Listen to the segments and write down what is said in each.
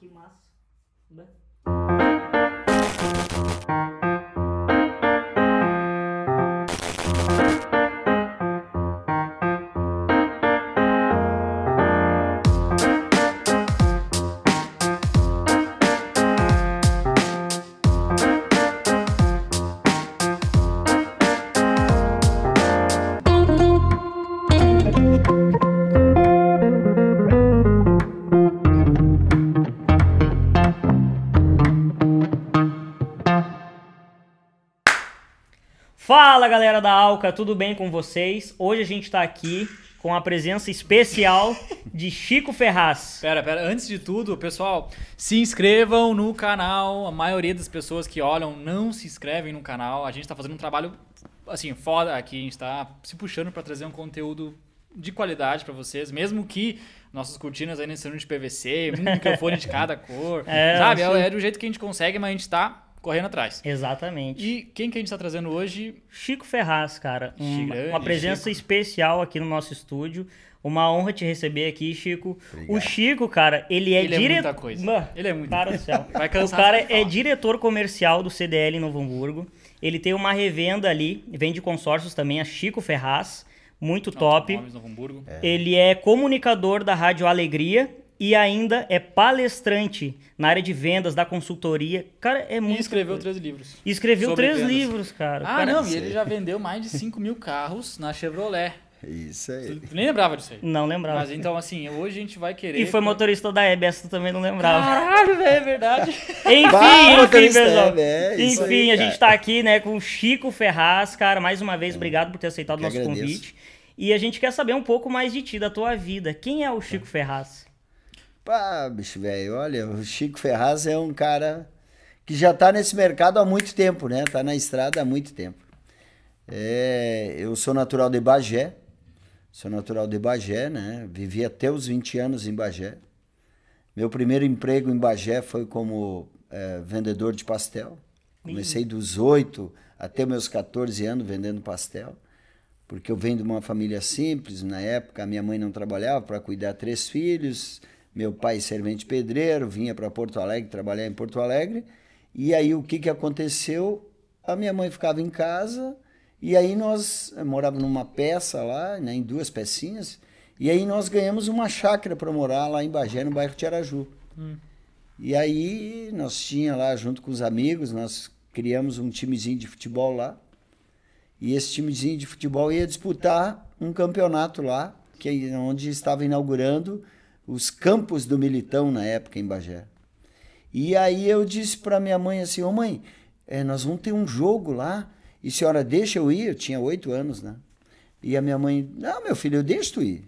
que massa. Né? Fala galera da Alca, tudo bem com vocês? Hoje a gente está aqui com a presença especial de Chico Ferraz. Pera, pera, antes de tudo, pessoal, se inscrevam no canal. A maioria das pessoas que olham não se inscrevem no canal. A gente está fazendo um trabalho assim, foda aqui, a gente está se puxando para trazer um conteúdo de qualidade para vocês, mesmo que nossas cortinas ainda sejam de PVC, um microfone de cada cor, É, sabe? É, é do jeito que a gente consegue, mas a gente está correndo atrás. Exatamente. E quem que a gente está trazendo hoje? Chico Ferraz, cara. Um- grande uma presença Chico. especial aqui no nosso estúdio. Uma honra te receber aqui, Chico. O Chico, cara, ele é Ele é diretor. muita coisa. Ele é muito- Cara do céu. Vai o cansar cara só de é diretor comercial do CDL em Novo Hamburgo. Ele tem uma revenda ali, vende consórcios também, a Chico Ferraz. Muito top. Nomes Novo Hamburgo. Ele é comunicador da Rádio Alegria e ainda é palestrante na área de vendas, da consultoria. Cara, é E muito. escreveu três livros. E escreveu três vendas. livros, cara. Ah, cara- não, e ele já vendeu mais de 5 mil carros na Chevrolet. Isso aí. Tu nem lembrava disso aí. Não lembrava. Mas então, assim, hoje a gente vai querer. E foi motorista da essa tu também não lembrava. Caralho, velho, é verdade. Enfim, Bah, enfim, pessoal. É enfim, aí, a gente tá aqui, né, com o Chico Ferraz, cara. Mais uma vez, obrigado por ter aceitado o nosso agradeço. convite. E a gente quer saber um pouco mais de ti, da tua vida. Quem é o Chico Ferraz? Pá, bicho velho, olha, o Chico Ferraz é um cara que já tá nesse mercado há muito tempo, né? Tá na estrada há muito tempo. É, eu sou natural de Bagé, sou natural de Bagé, né? Vivi até os 20 anos em Bagé. Meu primeiro emprego em Bagé foi como é, vendedor de pastel. Comecei dos 8 até meus 14 anos vendendo pastel. Porque eu venho de uma família simples, na época minha mãe não trabalhava para cuidar de três filhos, meu pai servente pedreiro, vinha para Porto Alegre trabalhar em Porto Alegre. E aí o que, que aconteceu? A minha mãe ficava em casa e aí nós morávamos numa peça lá, né, em duas pecinhas, e aí nós ganhamos uma chácara para morar lá em Bagé, no bairro Tiaraju. E aí nós tinha lá junto com os amigos, nós criamos um timezinho de futebol lá. E esse timezinho de futebol ia disputar um campeonato lá, que é onde estava inaugurando os campos do Militão na época em Bagé. E aí eu disse para minha mãe assim, ô mãe, eh, nós vamos ter um jogo lá, e a senhora deixa eu ir? Eu tinha oito anos, né? E a minha mãe, não, meu filho, eu deixo tu ir.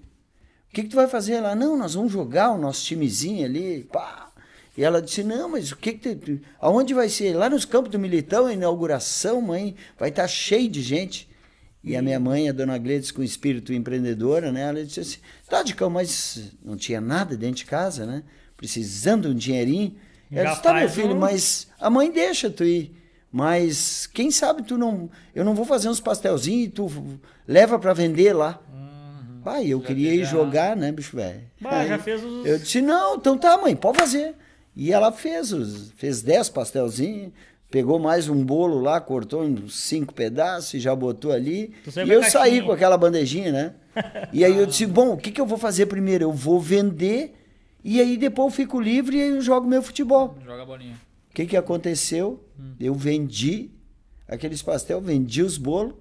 O que, que tu vai fazer lá? Não, nós vamos jogar o nosso timezinho ali, pá. E ela disse, não, mas o que que tu, aonde vai ser? Lá nos campos do Militão, a inauguração, mãe, vai estar cheio de gente. E a minha mãe, a dona Gledes, com espírito empreendedora, né? Ela disse assim, tá, Dicão, mas não tinha nada dentro de casa, né? Precisando de um dinheirinho. Ela Já disse, tá, meu filho, um- mas a mãe deixa tu ir. Mas quem sabe tu não... Eu não vou fazer uns pastelzinhos e tu leva para vender lá. Pai, eu queria ir teve a- jogar, né, bicho velho? Já fez os- Eu disse, não, então tá, mãe, pode fazer. E ela fez, os, fez dez pastelzinhos, pegou mais um bolo lá, cortou em cinco pedaços e já botou ali. E eu saí com aquela bandejinha, né? E aí eu disse, bom, o que, que eu vou fazer primeiro? Eu vou vender e aí depois eu fico livre e aí eu jogo meu futebol. Joga a bolinha. O que, que aconteceu? Eu vendi aqueles pastel, vendi os bolos.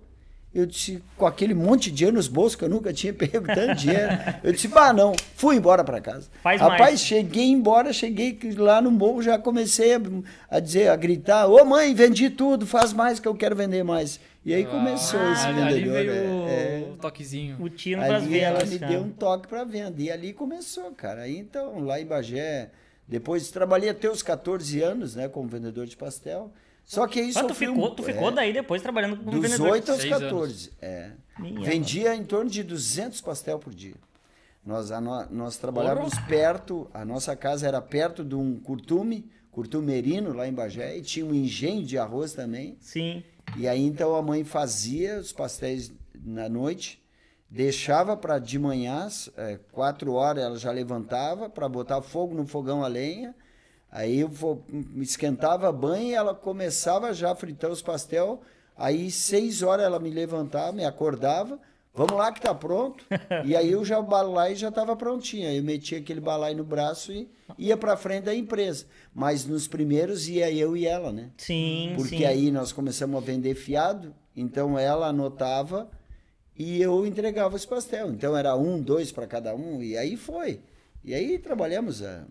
Eu disse, com aquele monte de dinheiro nos bolsos, que eu nunca tinha pego tanto dinheiro. Eu disse, bah, não, fui embora para casa. Faz Rapaz, mais. cheguei embora, cheguei lá no morro, já comecei a, a dizer, a gritar, ô mãe, vendi tudo, faz mais que eu quero vender mais. E aí começou esse Ah, ali, ali vendedor. veio é, é. o toquezinho. O tino pras Ali ela vendas, me cara. deu um toque para venda. E ali começou, cara. Aí então, lá em Bagé, depois trabalhei até os 14 anos, né, como vendedor de pastel. Só que aí Mas tu sofri um- ficou, tu ficou é, daí depois trabalhando como dos vendedor. 8 aos Seis 14. É. Minha Vendia em torno de 200 pastel por dia. Nós, a no- nós trabalhávamos perto, a nossa casa era perto de um curtume, curtumerino lá em Bagé, e tinha um engenho de arroz também. Sim. E aí então a mãe fazia os pastéis na noite, deixava para de manhã, é, quatro horas ela já levantava para botar fogo no fogão a lenha, Aí eu esquentava a banha e ela começava já a fritar os pastel. Aí, seis horas ela me levantava, me acordava. Vamos lá que tá pronto. e aí eu já balai já estava prontinho. Aí eu metia aquele balai no braço e ia para frente da empresa. Mas nos primeiros ia eu e ela, né? Sim, Porque sim. aí nós começamos a vender fiado, então ela anotava e eu entregava os pastel. Então era um, dois para cada um, e aí foi. E aí trabalhamos. a-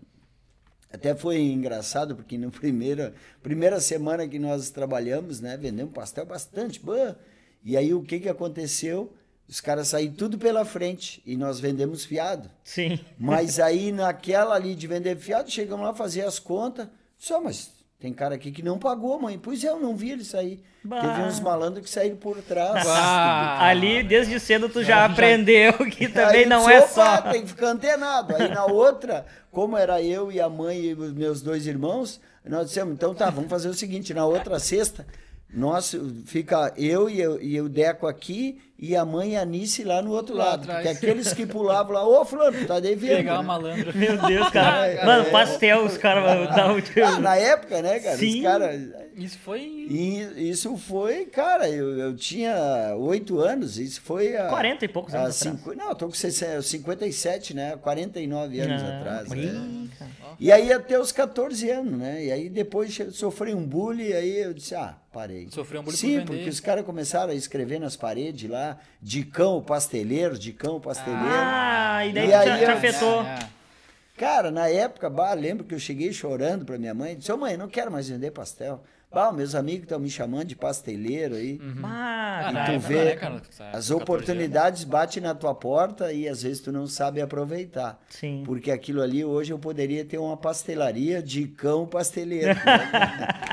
Até foi engraçado, porque na primeira, primeira semana que nós trabalhamos, né, vendemos pastel bastante. Bah. E aí o que, que aconteceu? Os caras saíram tudo pela frente e nós vendemos fiado. Sim. Mas aí naquela ali de vender fiado, chegamos lá fazer as contas. Só, mas tem cara aqui que não pagou, mãe. Pois é, eu não vi ele sair. Bah. Teve uns malandros que saíram por trás. Bah. Ali, desde cedo, tu já aprendeu que também não é disse, "Opa, só. Tem que ficar antenado. Aí na outra, como era eu e a mãe e os meus dois irmãos, nós dissemos, então tá, vamos fazer o seguinte, na outra sexta, nós fica eu e, eu e o Deco aqui e a mãe e a Nice lá no outro Lá lado. atrás. Porque aqueles que pulavam lá, ô fulano, tu tá devendo. Pegar uma né? malandra. Meu Deus, cara. Mano, pastel, os caras Ah, na época, né, cara? Sim. Os caras. Isso foi. E isso foi, cara, eu, eu tinha oito anos, isso foi a. 40 e poucos a anos cinco- Não, eu tô com 60 57, né? 49 anos Ah, atrás. né? cara. E aí até os 14 anos, né? E aí depois sofri um bullying, aí eu disse, ah, parei. Sofreu um bullying por Sim, vender. porque os caras começaram a escrever nas paredes lá, de cão pasteleiro, de cão pasteleiro. Ah, e daí E te, aí te eu- afetou. É. Cara, na época, bah, lembro que eu cheguei chorando pra minha mãe, disse, ô mãe, não quero mais vender pastel. Bah, meus amigos estão me chamando de pasteleiro aí. Ah, Ah, E tu época, vê, né, cara, sabe, as 14 oportunidades batem na tua porta e às vezes tu não sabe aproveitar. Sim. Porque aquilo ali hoje eu poderia ter uma pastelaria de cão pasteleiro. né?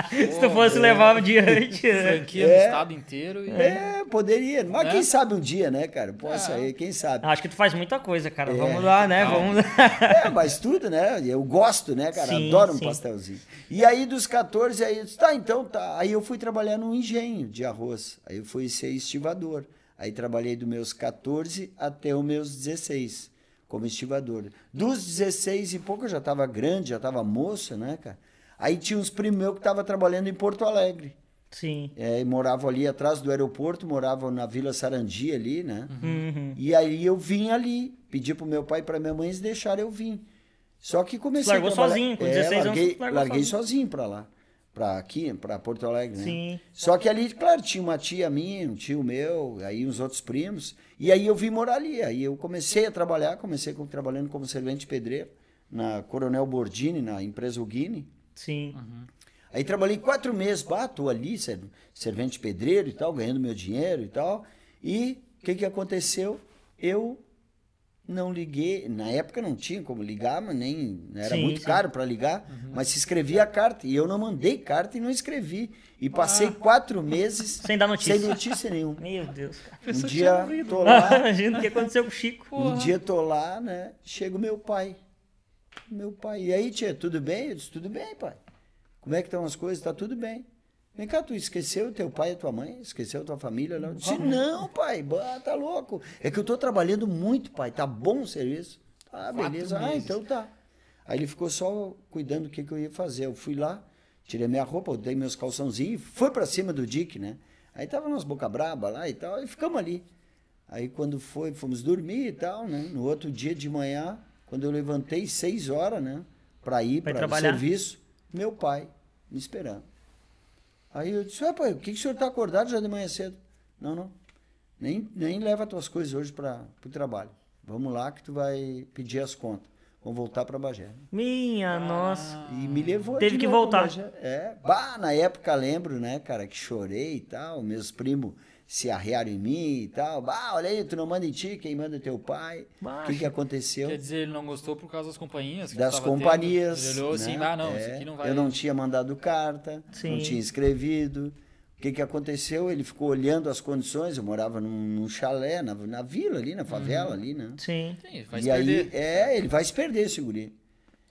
Se tu fosse levar adiante. né? Franquia É. estado inteiro. E... é, poderia. Mas Né? quem sabe um dia, né, cara? Possa aí, quem sabe. Acho que tu faz muita coisa, cara. É. Vamos lá, né? Vamos lá. É, mas tudo, né? Eu gosto, né, cara? Sim, Adoro um sim. pastelzinho. E aí, dos 14, aí tá, então tá. Aí eu fui trabalhar num engenho de arroz. Aí eu fui ser estivador. Aí trabalhei dos meus 14 até os meus 16 como estivador. Dos 16 e pouco eu já estava grande, já estava moça, né, cara? Aí tinha uns primos meus que estavam trabalhando em Porto Alegre. Sim. É, e moravam ali atrás do aeroporto, moravam na Vila Sarandi ali, né? Uhum. E aí eu vim ali, pedi pro meu pai e pra minha mãe eles deixaram eu vir. Só que comecei Largou a trabalhar... sozinho, com É, 16 anos, larguei, largou larguei sozinho. sozinho pra lá, pra aqui, pra Porto Alegre, né? Sim. Só que ali, claro, tinha uma tia minha, um tio meu, aí uns outros primos, e aí eu vim morar ali. Aí eu comecei a trabalhar, comecei com- trabalhando como servente pedreiro na Coronel Bordini, na empresa Uguini. Sim. Aí trabalhei quatro meses, bato ali, ser- servente pedreiro e tal, ganhando meu dinheiro e tal. E o que, que aconteceu? Eu não liguei, na época não tinha como ligar, mas nem era Sim, muito sim. caro para ligar, mas se escrevia a carta. E eu não mandei carta e não escrevi. E passei quatro meses Sem dar notícia. sem notícia nenhuma. Meu Deus, cara. Um dia tô lá, Imagina o que aconteceu com o Chico. um dia tô lá, né? Chega o meu pai. Meu pai. E aí, tia, tudo bem? Eu disse, tudo bem, pai. Como é que estão as coisas? Tá tudo bem. Vem cá, tu esqueceu teu pai e tua mãe? Esqueceu tua família? Não. Eu disse, não, pai, bah, tá louco. É que eu tô trabalhando muito, pai. Tá bom o serviço? Ah, beleza. Ah, então tá. Aí ele ficou só cuidando do que, que eu ia fazer. Eu fui lá, tirei minha roupa, botei meus calçãozinhos e fui pra cima do Dick, né? Aí tava nós boca braba lá e tal, e ficamos ali. Aí quando foi, fomos dormir e tal, né? No outro dia de manhã, quando eu levantei seis horas, né? Pra ir para o serviço, meu pai me esperando. Aí eu disse, ah, pai, por que, que o senhor tá acordado já de manhã cedo? Não, não. Nem, nem leva tuas coisas hoje para o trabalho. Vamos lá que tu vai pedir as contas. Vamos voltar para Bagé. Minha nossa. E me levou Teve de que voltar. Bagé. É. Bah, na época lembro, né, cara, que chorei e tal. Meus primos se arrearam em mim e tal. Bah, olha aí, tu não manda em ti, quem manda é teu pai. O que, que aconteceu? Quer dizer, ele não gostou por causa das companhias? das tava tendo. companhias. Ele olhou assim, né? ah, não, É, isso aqui não vai. Eu não tinha mandado carta, Sim. não tinha escrevido. O que, que aconteceu? Ele ficou olhando as condições. Eu morava num, num chalé, na, na vila ali, na favela ali, né? Sim. Sim, vai e se aí, perder. é, ele vai se perder, esse guri.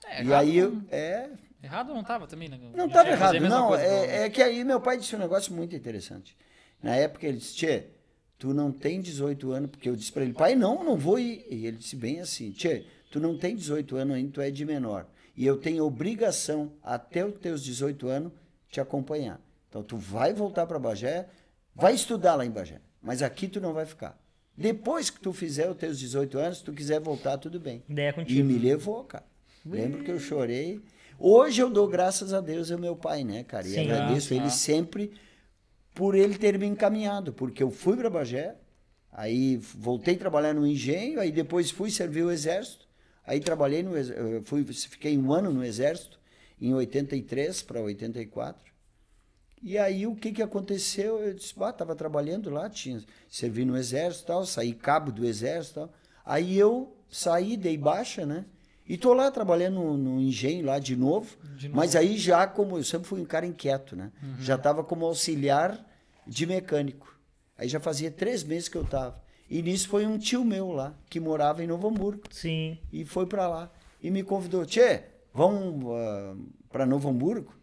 É, e aí, eu, não- é, Errado não tava também, né? não estava a errado, não. É, é que aí meu pai disse um negócio muito interessante. Na época ele disse, Tchê, tu não tem 18 anos, porque eu disse para ele, pai, não, não vou ir. E ele disse bem assim, Tchê, tu não tem 18 anos ainda, tu é de menor. e eu tenho obrigação, até os teus 18 anos, te acompanhar. Então, tu vai voltar para Bagé, vai estudar lá em Bagé, mas aqui tu não vai ficar. Depois que tu fizer os teus 18 anos, se tu quiser voltar, tudo bem. Ideia E contigo. me levou, cara. Lembro que eu chorei. Hoje eu dou graças a Deus ao meu pai, né, cara? E Sim. agradeço Ah, ele ah. sempre por ele ter me encaminhado, porque eu fui para Bagé, aí voltei a trabalhar no engenho, aí depois fui servir o exército, aí trabalhei no eu fui fiquei um ano no exército em 83 para 84. E aí o que que aconteceu? Eu disse, ah, tava trabalhando lá, tinha servi no exército, tal, saí cabo do exército, tal. Aí eu saí, dei baixa, né? E tô lá trabalhando no, no engenho lá de novo, De novo. mas aí já como eu sempre fui um cara inquieto, né? Já tava como auxiliar de mecânico. Aí já fazia três meses que eu tava. E nisso foi um tio meu lá que morava em Novo Hamburgo Sim. e foi para lá e me convidou, Tchê, vamos para Novo Hamburgo?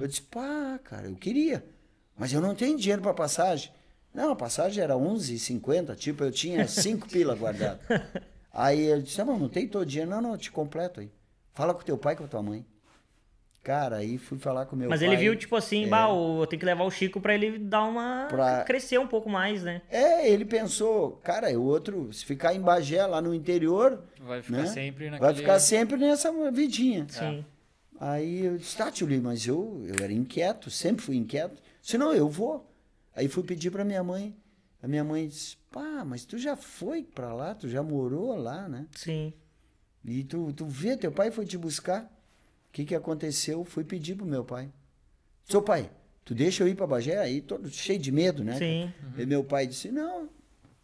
Eu disse, pá, cara, eu queria, mas eu não tenho dinheiro para passagem. Não, a passagem era 11,50, tipo, eu tinha cinco pila guardado. Aí eu disse, ah, mas não tem todo dinheiro. Não, não, eu te completo aí. Fala com teu pai e com a tua mãe. Cara, aí fui falar com meu Mas pai. ele viu, tipo assim, É. bah, eu tenho que levar o Chico pra ele dar uma. Pra- crescer um pouco mais, né? É, ele pensou, cara, o outro, se ficar em Bagé, lá no interior, Vai ficar né? sempre vai naquele... ficar sempre nessa vidinha. Sim. Aí eu disse, tá, tio Lee, mas eu, eu era inquieto, sempre fui inquieto. Se não, eu vou. Aí fui pedir pra minha mãe. A minha mãe disse, pá, mas tu já foi pra lá, tu já morou lá, né? Sim. E tu, tu vê, teu pai foi te buscar. O que que aconteceu? Fui pedir pro meu pai. Seu pai, tu deixa eu ir pra Bagé? Aí todo cheio de medo, né? Sim. E meu pai disse, não,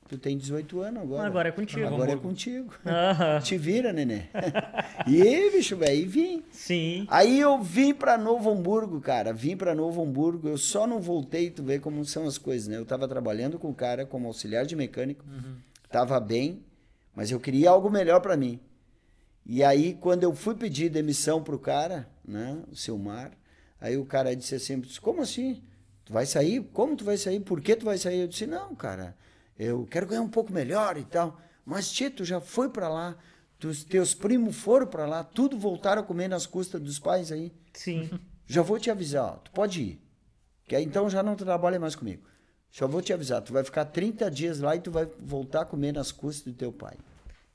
tu tem 18 anos agora. Agora é contigo. Agora é contigo. Te vira, neném. e aí, bicho, velho, e vim. Sim. Aí eu vim pra Novo Hamburgo, cara. Vim pra Novo Hamburgo. Eu só não voltei, tu vê como são as coisas, né? Eu tava trabalhando com o cara como auxiliar de mecânico. Tava bem, mas eu queria algo melhor pra mim. E aí, quando eu fui pedir demissão pro cara, né? O Silmar, aí o cara disse assim, como assim? Tu vai sair? Como tu vai sair? Por que tu vai sair? Eu disse, não, cara, eu quero ganhar um pouco melhor e tal. Mas, Tito, já foi pra lá. Os teus primos foram pra lá, tudo voltaram a comer nas custas dos pais aí. Sim. Já vou te avisar, ó, tu pode ir. Que aí então já não trabalha mais comigo. Só vou te avisar, tu vai ficar 30 dias lá e tu vai voltar a comer nas custas do teu pai.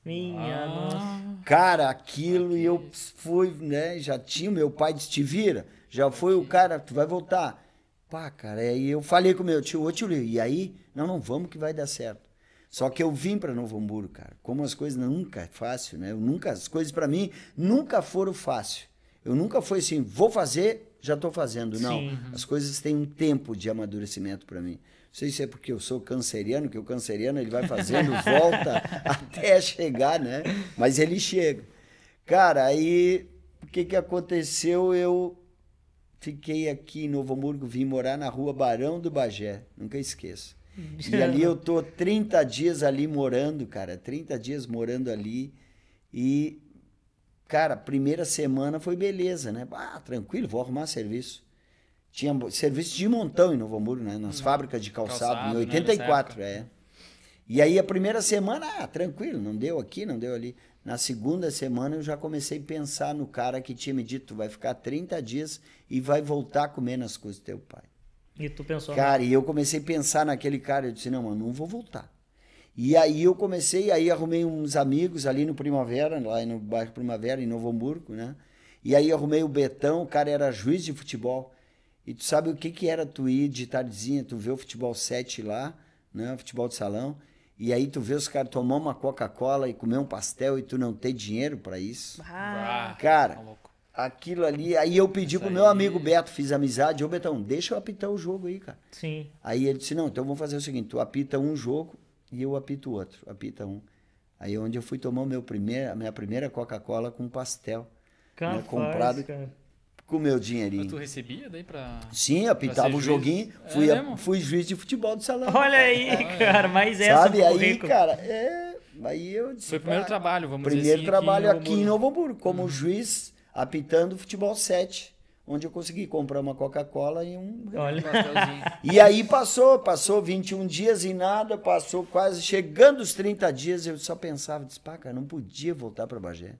Minha nossa. Ah, Cara, aquilo e eu fui, né? Já tinha, meu pai disse, te vira. Já foi o cara, tu vai voltar. Pá, cara, aí eu falei com o meu tio, ô tio Lio, e aí? Não, não, vamos que vai dar certo. Só que eu vim para Novo Hamburgo, cara. Como as coisas nunca é fácil, né? Eu nunca, as coisas para mim nunca foram fácil. Eu nunca fui assim, vou fazer, já estou fazendo. Não, Sim. as coisas têm um tempo de amadurecimento para mim. Não sei se é porque eu sou canceriano, que o canceriano ele vai fazendo volta até chegar, né? Mas ele chega. Cara, aí o que que aconteceu? Eu fiquei aqui em Novo Hamburgo, vim morar na rua Barão do Bagé, nunca esqueço. E ali eu tô 30 dias ali morando, cara, 30 dias morando ali e cara, primeira semana foi beleza, né? Ah, tranquilo, vou arrumar serviço. Tinha serviço de montão em Novo Hamburgo, né? Nas fábricas de calçado, Calçado, em né, 84, nessa é. E aí a primeira semana, ah, tranquilo, não deu aqui, não deu ali. Na segunda semana eu já comecei a pensar no cara que tinha me dito, tu vai ficar 30 dias e vai voltar a comer nas custas do teu pai. E tu pensou. Cara, e eu comecei a pensar naquele cara, eu disse, não, mano, não vou voltar. E aí eu comecei, aí arrumei uns amigos ali no Primavera, lá no bairro Primavera, em Novo Hamburgo, né? E aí arrumei o Betão, o cara era juiz de futebol. E tu sabe o que que era tu ir de tardezinha, tu vê o futebol 7 lá, né? Futebol de salão. E aí tu vê os caras tomar uma Coca-Cola e comer um pastel e tu não ter dinheiro pra isso. Ah, Cara, tá aquilo ali, aí eu pedi Isso pro aí. meu amigo Beto, fiz amizade, ô Betão, deixa eu apitar o jogo aí, cara. sim. Aí ele disse, não, então vamos fazer o seguinte, tu apita um jogo e eu apito outro, apita um. Aí onde eu fui tomar meu primeiro, a minha primeira Coca-Cola com pastel, Capaz, comprado- cara. Com o meu Mas tu dinheirinho. recebia daí pra... Sim, apitava o joguinho, É fui, a- mesmo? fui juiz de futebol de salão. Olha aí, cara, mas essa Sabe, aí, currículo. cara, é... Aí eu disse, Foi o primeiro "Pá, trabalho, vamos dizer Primeiro assim, trabalho aqui em Novo Hamburgo, como juiz, apitando futebol 7, onde eu consegui comprar uma Coca-Cola e um Olha. E aí passou, passou 21 dias e nada, passou quase chegando os 30 dias, eu só pensava, disse, pá, cara, não podia voltar para Bagé.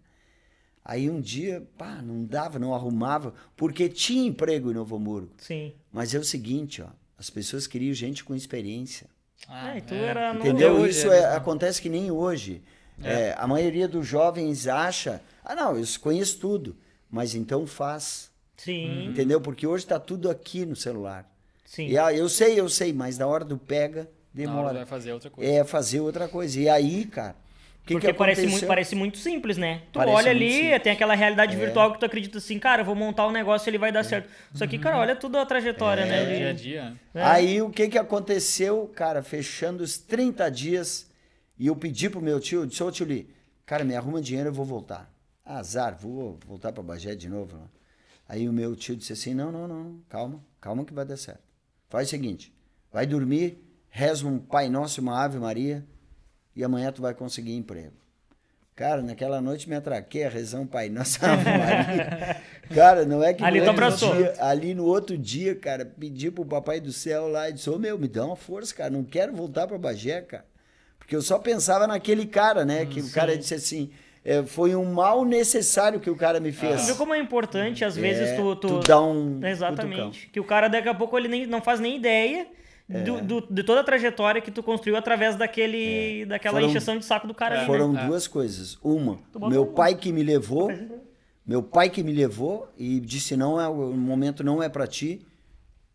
Aí um dia, pá, não dava, não arrumava, porque tinha emprego em Novo Hamburgo. Sim. Mas é o seguinte, ó, as pessoas queriam gente com experiência. Ah, e tu era novo. Entendeu? hoje Isso é é- acontece que nem hoje. É, a maioria dos jovens acha, ah não, eu conheço tudo, mas então faz. Sim, Entendeu? Porque hoje está tudo aqui no celular. sim. E ah, eu sei, eu sei, mas na hora do pega, Na hora demora. vai fazer outra coisa. É fazer outra coisa. E aí, cara, que, Porque que parece muito, parece muito simples, né? Tu Parece olha ali, simples. tem aquela realidade É. virtual que tu acredita assim, cara, eu vou montar um negócio e ele vai dar certo. Só que, cara, olha tudo a trajetória, É, né? de- dia a dia. É. Aí o que que aconteceu, cara, fechando os 30 dias, e eu pedi pro meu tio, eu disse, ô tio Li, cara, me arruma dinheiro, eu vou voltar. Azar, vou voltar pra Bagé de novo. lá. Aí o meu tio disse assim, não, não, não, calma, calma que vai dar certo. Faz o seguinte, vai dormir, reza um Pai Nosso e uma Ave Maria, e amanhã tu vai conseguir emprego. Cara, naquela noite me atraquei a rezar um Pai Maria. Cara, não é que Ali no tu outro dia- ali no outro dia, cara, pedi pro papai do céu lá e disse, ô meu, me dá uma força, cara, não quero voltar pra Bagé, cara. Porque eu só pensava naquele cara, né? Que o cara disse assim, é, foi um mal necessário que o cara me Tu fez. viu como é importante, às vezes, É, tu, tu... tu dá um Exatamente. Que o cara, daqui a pouco, ele nem, não faz nem ideia É. do, do- de toda a trajetória que tu construiu através daquele, daquela Foram- encheção de saco do cara ali, Foram né? duas coisas. Uma, meu pai que me levou, meu pai que me levou e disse não é o momento não é para ti,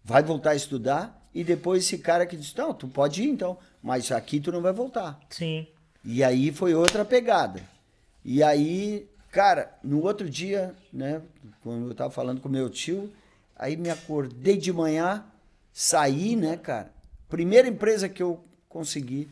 vai voltar a estudar. E depois esse cara que disse não, tu pode ir então, mas aqui tu não vai voltar. Sim. E aí foi outra pegada. E aí, cara, no outro dia, né, quando eu tava falando com meu tio, aí me acordei de manhã, saí, né, cara? Primeira empresa que eu consegui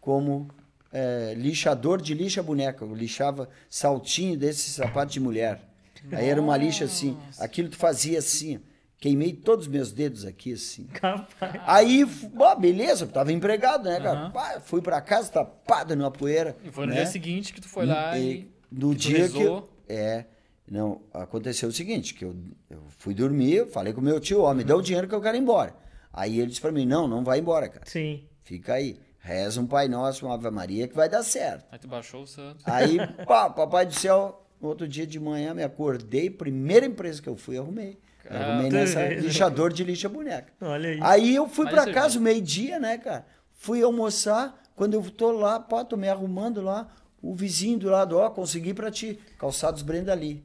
como é, lixador de lixa boneca. Eu lixava saltinho desse sapato de mulher. Aí era uma lixa assim, aquilo tu fazia assim, ó. queimei todos os meus dedos aqui assim. Capaz. Aí, bom, beleza, tava empregado, né, cara? Pá, fui pra casa, tapado numa poeira. E foi no né? dia seguinte que tu foi lá e. E no dia que. É. Não, aconteceu o seguinte, que eu, eu fui dormir, falei com meu tio, ó, me dá o dinheiro que eu quero ir embora. Aí ele disse pra mim, não, não vai embora, cara. Sim. Fica aí. Reza um Pai Nosso, uma Ave Maria, que vai dar certo. Aí tu baixou o santo. Aí, pá, papai do céu, no outro dia de manhã me acordei, primeira empresa que eu fui, arrumei. arrumei tu nessa lixador de lixa boneca. Olha aí. Aí eu fui você casa meio-dia, né, cara? Fui almoçar, quando eu tô lá, pá, tô me arrumando lá, o vizinho do lado, ó, consegui pra ti, calçados Brenda ali.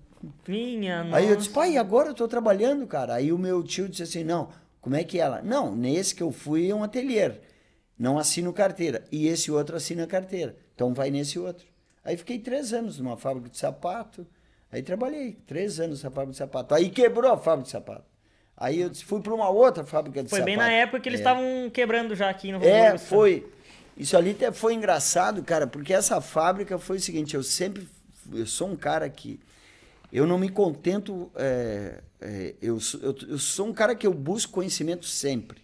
Nossa. Aí eu disse, pai, agora eu tô trabalhando, cara. Aí o meu tio disse assim, não, como é que é ela? Não, nesse que eu fui é um ateliê, não assino carteira. E esse outro assina carteira, então vai nesse outro. Aí fiquei três anos numa fábrica de sapato, aí trabalhei três anos na fábrica de sapato. Aí quebrou a fábrica de sapato. Aí eu fui para uma outra fábrica de Foi sapato. bem na época que eles É. estavam quebrando já aqui no É, Hamburgo, foi. Isso ali até foi engraçado, cara, porque essa fábrica foi o seguinte, eu sempre, eu sou um cara que, eu não me contento, é, é, eu, sou- eu, eu sou um cara que eu busco conhecimento sempre,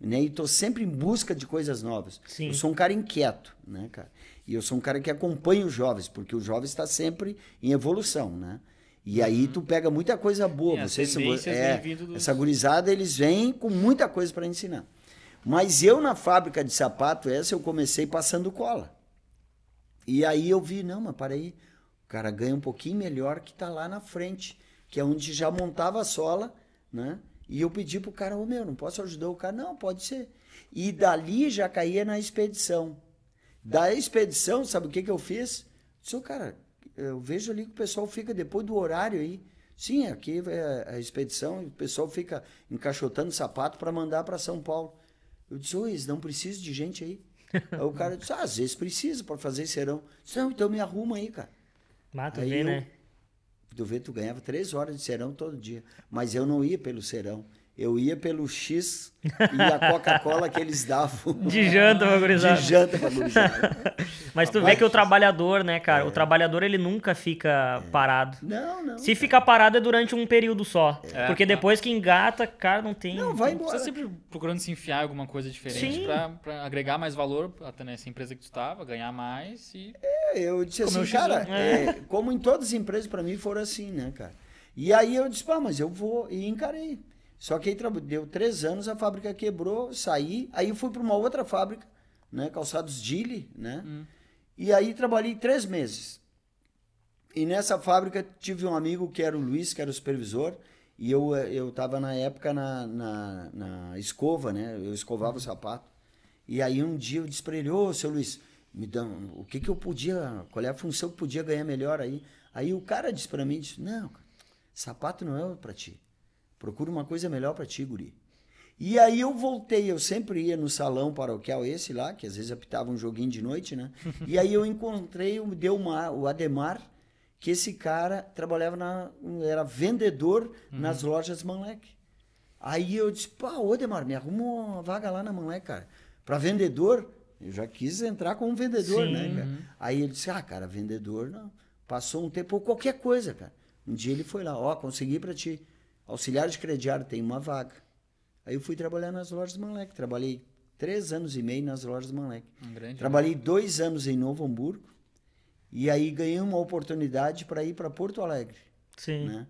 né, e tô sempre em busca de coisas novas. Sim. Eu sou um cara inquieto, né, cara, e eu sou um cara que acompanha os jovens, porque o jovem está sempre em evolução, né, e aí tu pega muita coisa boa, É, as você, se vo- tendências é, dos- essa gurizada, eles vêm com muita coisa para ensinar. Mas eu, na fábrica de sapato, essa eu comecei passando cola. E aí eu vi, não, mas para aí, o cara ganha um pouquinho melhor que tá lá na frente, que é onde já montava a sola, né? E eu pedi pro cara, ô meu, não posso ajudar o cara? Não, pode ser. E dali já caía na expedição. Da expedição, sabe o que que eu fiz? Disse, cara, eu vejo ali que o pessoal fica depois do horário aí. Sim, aqui é a expedição, o pessoal fica encaixotando sapato para mandar para São Paulo. Eu disse, ô, eles não precisam de gente aí. aí o cara disse, ah, às vezes precisa para fazer serão. Eu disse, não, então me arruma aí, cara. Mata, Aí vê, eu- né? Vê, tu ganhava três horas de serão todo dia. Mas eu não ia pelo serão. Eu ia pelo X e a Coca-Cola que eles davam. De janta, gurizada. De janta pra gurizada. Mas tu vê que o trabalhador, né, cara? O trabalhador, ele nunca fica parado. Não, não. Se ficar parado é durante um período só. É. Porque depois que engata, cara, não tem. Não, vai Você embora. tá sempre procurando se enfiar em alguma coisa diferente pra, pra agregar mais valor até nessa empresa que tu estava, ganhar mais e. É, eu disse Comeu assim, X1. cara, é, como em todas as empresas, pra mim foram assim, né, cara? E aí eu disse, pá, mas eu vou, e encarei. Só que aí deu três anos, a fábrica quebrou, saí, aí eu fui pra uma outra fábrica, né, calçados Dili, né? E aí trabalhei três meses. E nessa fábrica tive um amigo que era o Luiz, que era o supervisor, e eu eu estava na época na, na, na escova, né? Eu escovava o sapato. E aí um dia eu disse para ele, ô, seu Luiz, me dá um- o que que eu podia, qual é a função que podia ganhar melhor aí? Aí o cara disse para mim, disse, não, sapato não é para ti. Procura uma coisa melhor para ti, guri. E aí eu voltei, eu sempre ia no salão paroquial esse lá, que às vezes apitava um joguinho de noite, né? E aí eu encontrei o Delmar, o Ademar, que esse cara trabalhava na era vendedor nas lojas Manlec. Aí eu disse, pá, ô Ademar, me arruma uma vaga lá na Manlec, cara. Pra vendedor, eu já quis entrar como vendedor, Sim. né, cara? Aí ele disse, ah, cara, vendedor não. Passou um tempo, ou qualquer coisa, cara. Um dia ele foi lá, ó, consegui pra ti. Auxiliar de crediário, tem uma vaga. Aí eu fui trabalhar nas lojas Manlec. Trabalhei três anos e meio nas lojas Manlec. Um grande Trabalhei dois anos em Novo Hamburgo. E aí ganhei uma oportunidade para ir para Porto Alegre. Sim. Né?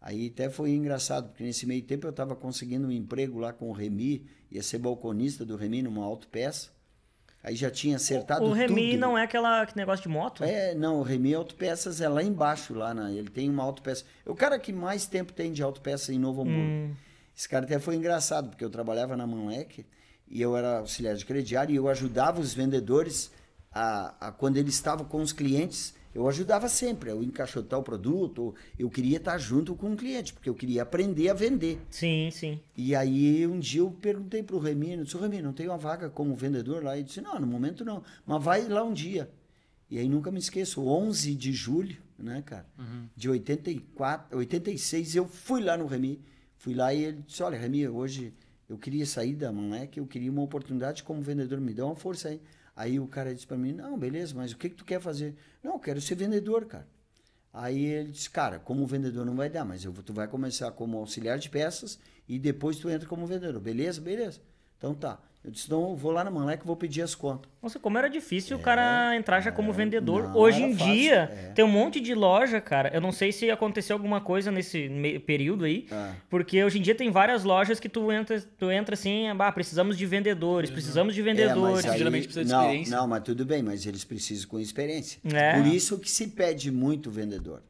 Aí até foi engraçado, porque nesse meio tempo eu estava conseguindo um emprego lá com o Remy, ia ser balconista do Remy numa autopeça. Aí já tinha acertado o Remy tudo. não é aquela, aquele negócio de moto? É, não, o Remy Autopeças é lá embaixo, lá na, ele tem uma autopeça. É o cara que mais tempo tem de autopeça em Novo Hamburgo. Hum. Esse cara até foi engraçado, porque eu trabalhava na Manlec e eu era auxiliar de crediário e eu ajudava os vendedores a, a quando eles estavam com os clientes, eu ajudava sempre, eu encaixotar o produto, eu queria estar junto com o cliente, porque eu queria aprender a vender. Sim, sim. E aí um dia eu perguntei pro Remy, eu disse, Remy, não tem uma vaga como vendedor lá? Ele disse, não, no momento não, mas vai lá um dia. E aí nunca me esqueço, 11 de julho, né, cara, de 84, 86, eu fui lá no Remy, fui lá e ele disse, olha, Remy, hoje eu queria sair da moleque, eu queria uma oportunidade como vendedor, me dá uma força aí. Aí o cara disse para mim, não, beleza, mas o que, que tu quer fazer? Não, eu quero ser vendedor, cara. Aí ele disse, cara, como vendedor não vai dar, mas eu, tu vai começar como auxiliar de peças e depois tu entra como vendedor. Beleza? Beleza. Então tá. Eu disse, não, eu vou lá na Manlec e vou pedir as contas. Nossa, como era difícil o cara entrar já como vendedor. É. não, Hoje em fácil, dia, é. tem um monte de loja, cara. Eu não sei se aconteceu alguma coisa nesse período aí. Ah. Porque hoje em dia tem várias lojas que tu entra, tu entra assim, ah, precisamos de vendedores, precisamos de vendedores. É, mas Geralmente precisa de não, experiência. Não, mas tudo bem, mas eles precisam com experiência. É. Por isso que se pede muito vendedor.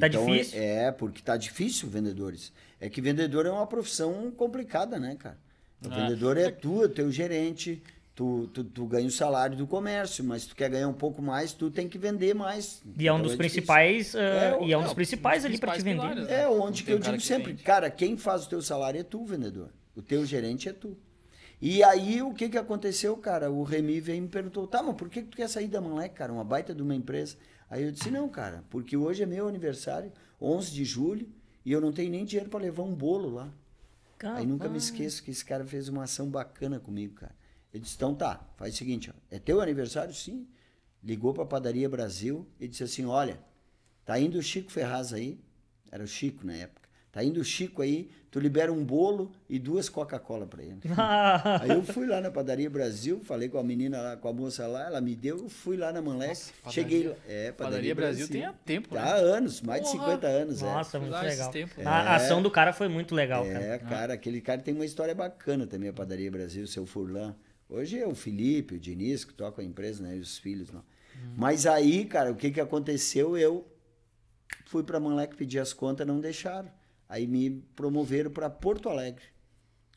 Tá difícil? É, porque tá difícil vendedores. É que vendedor é uma profissão complicada, né, cara? O Ah. vendedor é tu, é teu gerente, tu, tu, tu ganha o salário do comércio, mas tu quer ganhar um pouco mais, tu tem que vender mais. E é um Então dos difícil. principais, ah, É, e é um dos não, principais dos ali pra te vender. pilares, né? É Não onde que eu digo que sempre, vende. cara, quem faz o teu salário é tu, vendedor. O teu gerente é tu. E aí, o que que aconteceu, cara? O Remy veio e me perguntou, tá, mas por que que tu quer sair da Manlec, cara? Uma baita de uma empresa. Aí eu disse, não, cara, porque hoje é meu aniversário, 11 de julho, e eu não tenho nem dinheiro para levar um bolo lá. Aí nunca me esqueço que esse cara fez uma ação bacana comigo, cara. Ele disse, então tá, faz o seguinte, ó, é teu aniversário? Sim. Ligou pra Padaria Brasil e disse assim, olha, tá indo o Chico Ferraz aí, era o Chico na época, tá indo o Chico aí, tu libera um bolo e duas Coca-Cola pra ele. Aí eu fui lá na Padaria Brasil, falei com a menina lá, com a moça lá, ela me deu, eu fui lá na Manlec, Nossa, padaria- cheguei lá. É, Padaria Brasil tem há tempo, né? há anos, mais de Porra! 50 anos, é. Nossa, muito lá esses legal. tempos, né? A ação do cara foi muito legal, cara. É, cara, aquele cara tem uma história bacana também, a Padaria Brasil, seu Furlan. Hoje é o Felipe, o Diniz, que toca a empresa, né? E os filhos, não. Mas aí, cara, o que que aconteceu? Eu fui pra Manlec pedir as contas, não deixaram. Aí me promoveram para Porto Alegre,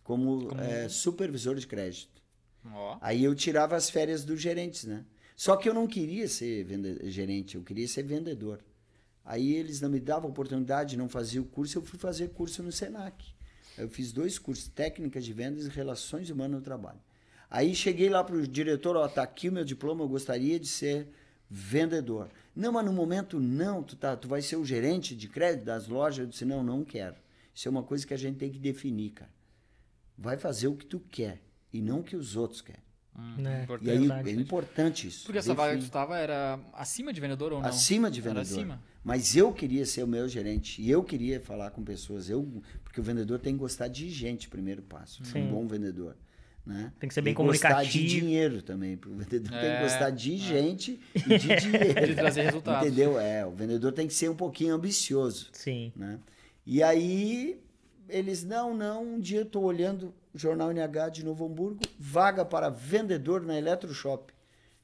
como, eh, supervisor de crédito. Ó. Aí eu tirava as férias dos gerentes, né? Só que eu não queria ser gerente, eu queria ser vendedor. Aí eles não me davam oportunidade, não faziam o curso, eu fui fazer curso no Senac. Eu fiz dois cursos, técnicas de vendas e relações humanas no trabalho. Aí cheguei lá pro diretor, ó, tá aqui o meu diploma, eu gostaria de ser vendedor. Não, mas no momento não, tu, tá, tu vai ser o gerente de crédito das lojas. Eu disse, não, não quero. Isso é uma coisa que a gente tem que definir, cara. Vai fazer o que tu quer e não o que os outros querem. É, Importante. E aí verdade. é importante isso. Porque essa vaga que tu tava era acima de vendedor ou não? acima de Era vendedor. acima. Mas eu queria ser o meu gerente e eu queria falar com pessoas. Eu, porque o vendedor tem que gostar de gente, primeiro passo. Sim. Um bom vendedor. Né? Tem que ser bem E gostar de comunicativo. dinheiro também. O vendedor tem É, que gostar de gente e de dinheiro. De trazer resultados. Entendeu? É, o vendedor tem que ser um pouquinho ambicioso Sim. né? E aí eles, não, não, um dia eu tô olhando o Jornal NH de Novo Hamburgo, vaga para vendedor na Eletroshop,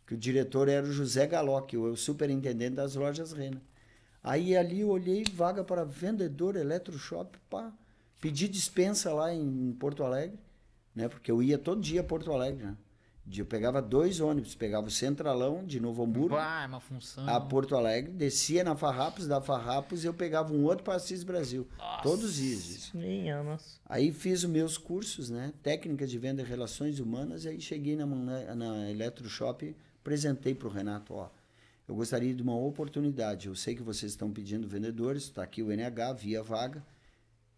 que o diretor era o José Galó, que é o superintendente das lojas Rena. Aí ali eu olhei vaga para vendedor eletroshop, pá. Pedi dispensa lá em Porto Alegre, né? Porque eu ia todo dia a Porto Alegre, né? Eu pegava dois ônibus, pegava o Centralão de Novo Hamburgo Bah, é uma função. a Porto Alegre, descia na Farrapos, da Farrapos eu pegava um outro para Assis Brasil. Todos os dias. isso. Minha nossa. Aí fiz os meus cursos, né? Técnicas de venda e relações humanas, e aí cheguei na, na, na Eletroshop, apresentei para o Renato, ó, eu gostaria de uma oportunidade. Eu sei que vocês estão pedindo vendedores, está aqui o NH, via vaga,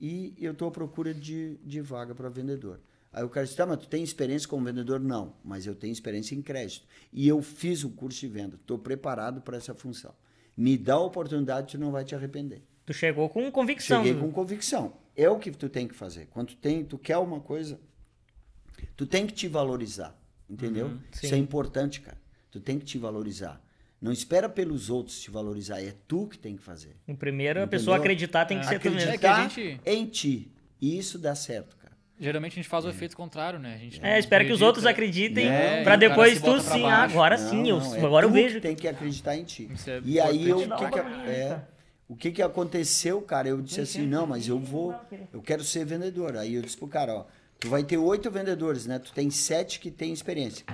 e eu estou à procura de, de vaga para vendedor. Aí o cara disse, tá, mas tu tem experiência como vendedor? Não, mas eu tenho experiência em crédito. E eu fiz o curso de venda, estou preparado para essa função. Me dá a oportunidade, tu não vai te arrepender. Tu chegou com convicção. Cheguei com convicção. É o que tu tem que fazer. Quando tu, tem, tu quer uma coisa, tu tem que te valorizar. Entendeu? Isso sim. é importante, cara. Tu tem que te valorizar. Não espera pelos outros te valorizar, é tu que tem que fazer. O primeiro, a Entendeu? pessoa acreditar tem que ser tu mesmo. É que a Acreditar gente- em ti. E isso dá certo. Geralmente a gente faz o efeito contrário, né? A gente É, espero que os outros acreditem É, cara depois tu sim, ah, agora Não, sim, eu, não, é agora eu vejo. tem que acreditar em ti. Isso é e aí eu, o que, que, é, o que que aconteceu, cara? Eu disse assim, não, mas eu vou, eu quero ser vendedor. Aí eu disse pro cara, ó, tu vai ter oito vendedores, né? Tu tem sete que tem experiência.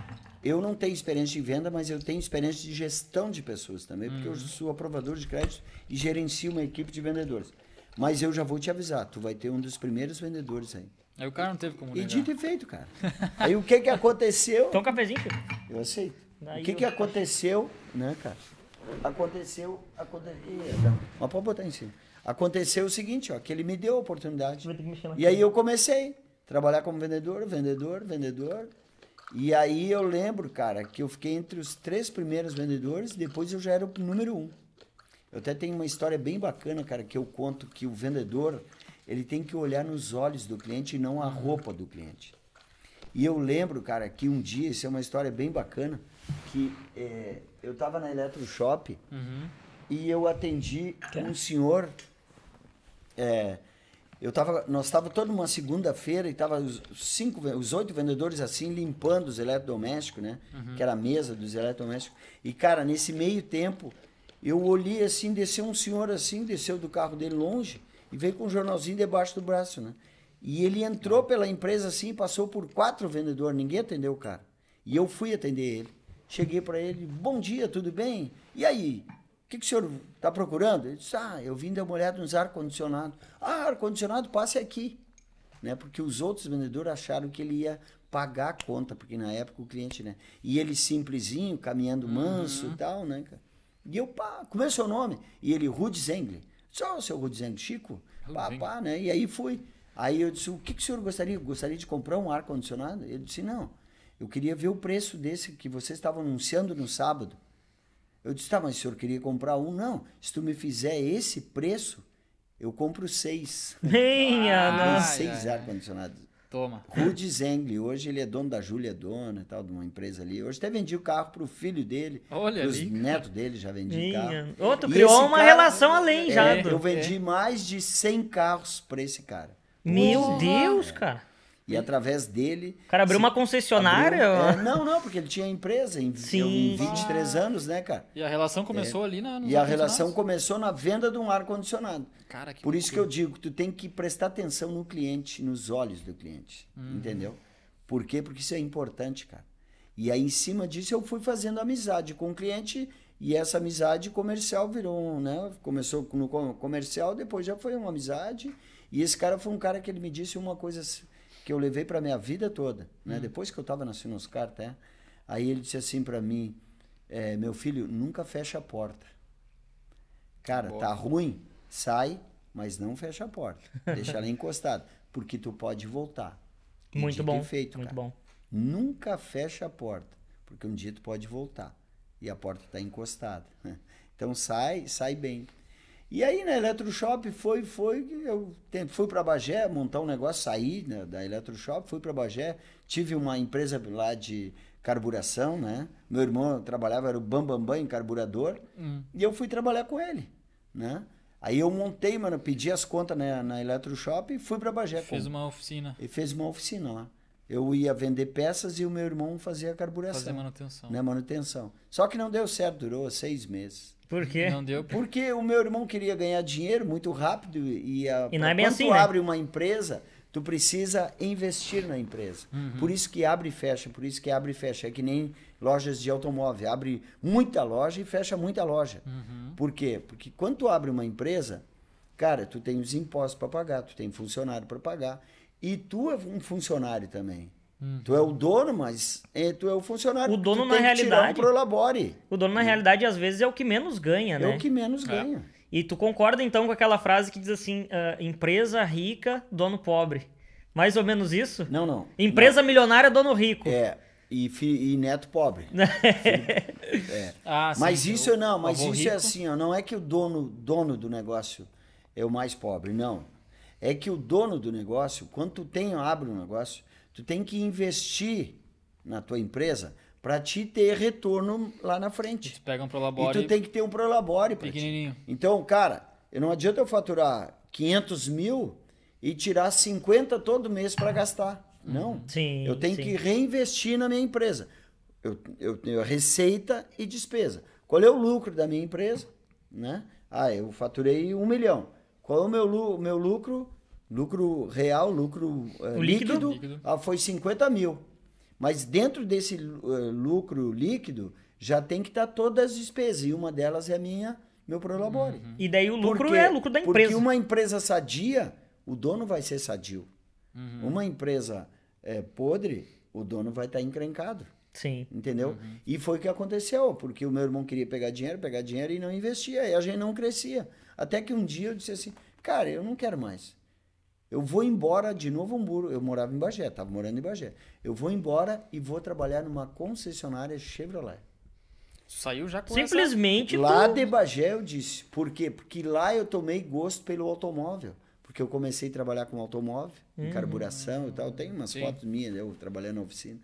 Eu não tenho experiência de venda, mas eu tenho experiência de gestão de pessoas também, porque Uhum. eu sou aprovador de crédito e gerencio uma equipe de vendedores. Mas eu já vou te avisar, tu vai ter um dos primeiros vendedores aí. Aí o cara não teve como E negar. dito e feito, cara. Aí o que que aconteceu? Então um cafezinho, filho. Eu aceito. Daí o que, eu- que aconteceu, né, cara? Aconteceu. Aconte... Ih, não. Mas pode botar em cima. Aconteceu o seguinte, ó, que ele me deu a oportunidade. Vai ter que mexer na E aí eu comecei a trabalhar como vendedor, vendedor, vendedor. E aí eu lembro, cara, que eu fiquei entre os três primeiros vendedores, depois eu já era o número um. Eu até tenho uma história bem bacana, cara, que eu conto que o vendedor, ele tem que olhar nos olhos do cliente e não a roupa do cliente. E eu lembro, cara, que um dia, isso é uma história bem bacana, que é, eu estava na Eletroshop e eu atendi um senhor. é, eu tava, nós estávamos toda uma segunda-feira e tava os cinco, os oito vendedores assim limpando os eletrodomésticos, né? Que era a mesa dos eletrodomésticos. E cara, nesse meio tempo, eu olhei assim, desceu um senhor assim, desceu do carro dele longe e veio com um jornalzinho debaixo do braço, né? E ele entrou pela empresa assim, passou por quatro vendedores, ninguém atendeu o cara. E eu fui atender ele. Cheguei para ele, bom dia, tudo bem? E aí? O que, que o senhor está procurando? Ele disse, ah, eu vim dar uma olhada nos ar-condicionado. Ah, ar-condicionado, passe aqui. Né? Porque os outros vendedores acharam que ele ia pagar a conta, porque na época o cliente, né? E ele simplesinho, caminhando manso e tal, né, cara? E eu, pá, como é o seu nome? E ele, Rudy Zengli. Só o seu Zengli, Chico? Pá, Zengli. pá, né? E aí fui. Aí eu disse, o que, que o senhor gostaria? Gostaria de comprar um ar-condicionado? Ele disse, não. Eu queria ver o preço desse que vocês estavam anunciando no sábado. Eu disse, tá, mas o senhor queria comprar um? Não, se tu me fizer esse preço, eu compro seis. Minha Ah, ai, seis ar-condicionados. Toma. Rudy Zengli, hoje ele é dono da Júlia Dona e tal, de uma empresa ali. Hoje até vendi o carro pro filho dele. Olha pros ali. netos dele, já vendi carro. Minha. Ô, tu E criou uma cara- relação além já. É, do- eu vendi mais de 100 carros para esse cara. Meu. Deus, cara. E através dele. O cara abriu se- uma concessionária? abriu- é, não, não, porque ele tinha empresa em, Sim. em 23 anos, né, cara? E a relação começou ali na. É. E a relação começou na venda de um ar-condicionado. Cara, que Por isso que eu digo, tu tem que prestar atenção no cliente, nos olhos do cliente. Uhum. Entendeu? Por quê? Porque isso é importante, cara. E aí, em cima disso, eu fui fazendo amizade com o cliente e essa amizade comercial virou, um, né? Começou no co- comercial, depois já foi uma amizade. E esse cara foi um cara que ele me disse uma coisa que eu levei para minha vida toda, Hum. né? Depois que eu estava na Sinoscar, até. Aí ele disse assim para mim, é, meu filho, nunca fecha a porta. Cara, Boa. tá ruim, sai, mas não fecha a porta. Deixa ela encostada, porque tu pode voltar. Muito bom. feito, muito cara. bom. Nunca fecha a porta, porque um dia tu pode voltar e a porta está encostada. Então sai, sai bem. E aí na Eletroshop foi, foi, eu fui para Bagé montar um negócio, saí né, da Eletroshop, fui para Bagé, tive uma empresa lá de carburação, né? Meu irmão trabalhava, era o Bambambam Bam Bam em carburador, Hum. e eu fui trabalhar com ele, né? Aí eu montei, mano, pedi as contas na, na Eletroshop e fui para Bagé. Fez uma oficina. ele fez uma oficina lá. Eu ia vender peças e o meu irmão fazia carburação. Fazer manutenção. Né, manutenção. Só que não deu certo, durou seis meses. Por quê? Não deu. Porque o meu irmão queria ganhar dinheiro muito rápido e, a, E não é pra bem quando assim, tu né? abre uma empresa, tu precisa investir na empresa. Por isso que abre e fecha, por isso que abre e fecha. É que nem lojas de automóvel. Abre muita loja e fecha muita loja. Por quê? Porque quando tu abre uma empresa, cara, tu tem os impostos para pagar, tu tem funcionário para pagar. E tu é um funcionário também. Tu é o dono, mas é, tu é o funcionário. O Tu dono, na tem que tirar realidade- um prolabore. O dono, na realidade, às vezes é o que menos ganha, É né? o que menos ganha. E tu concorda então com aquela frase que diz assim: ah, empresa rica, dono pobre. Mais ou menos isso? Não, não. Empresa milionária, dono rico. É, e, fi- e neto pobre. Ah, sim, mas isso não, o mas isso rico. é assim, ó, não é que o dono, dono do negócio é o mais pobre, não. É que o dono do negócio, quando tu tem, abre um negócio, tu tem que investir na tua empresa para te ter retorno lá na frente. Eles pegam pro E labore tu tem que ter um prolabore para ti. pequenininho. Então, cara, eu não adianta eu faturar 500 mil e tirar 50 todo mês para gastar. Não. Sim, Eu tenho sim. que reinvestir na minha empresa. Eu, eu tenho receita e despesa. Qual é o lucro da minha empresa? Né? Ah, eu faturei um milhão. Qual é o meu, meu lucro? Lucro real, lucro eh, líquido? líquido. Ah, foi 50 mil. Mas dentro desse eh, lucro líquido já tem que estar todas as despesas. E uma delas é a minha, meu prolabore. E daí o lucro Porque- é lucro da empresa. Porque uma empresa sadia, o dono vai ser sadio. Uhum. Uma empresa é, podre, o dono vai estar encrencado. Sim. Entendeu? Uhum. E foi o que aconteceu, porque o meu irmão queria pegar dinheiro, pegar dinheiro e não investia. E a gente não crescia. Até que um dia eu disse assim, cara, eu não quero mais. Eu vou embora de Novo Hamburgo. Eu morava em Bagé, estava morando em Bagé. Eu vou embora e vou trabalhar numa concessionária Chevrolet. Saiu já com Simplesmente Lá tu... de Bagé eu disse. Por quê? Porque lá eu tomei gosto pelo automóvel. Porque eu comecei a trabalhar com automóvel, em carburação e tal. Tem umas Sim. fotos minhas, eu trabalhando na oficina.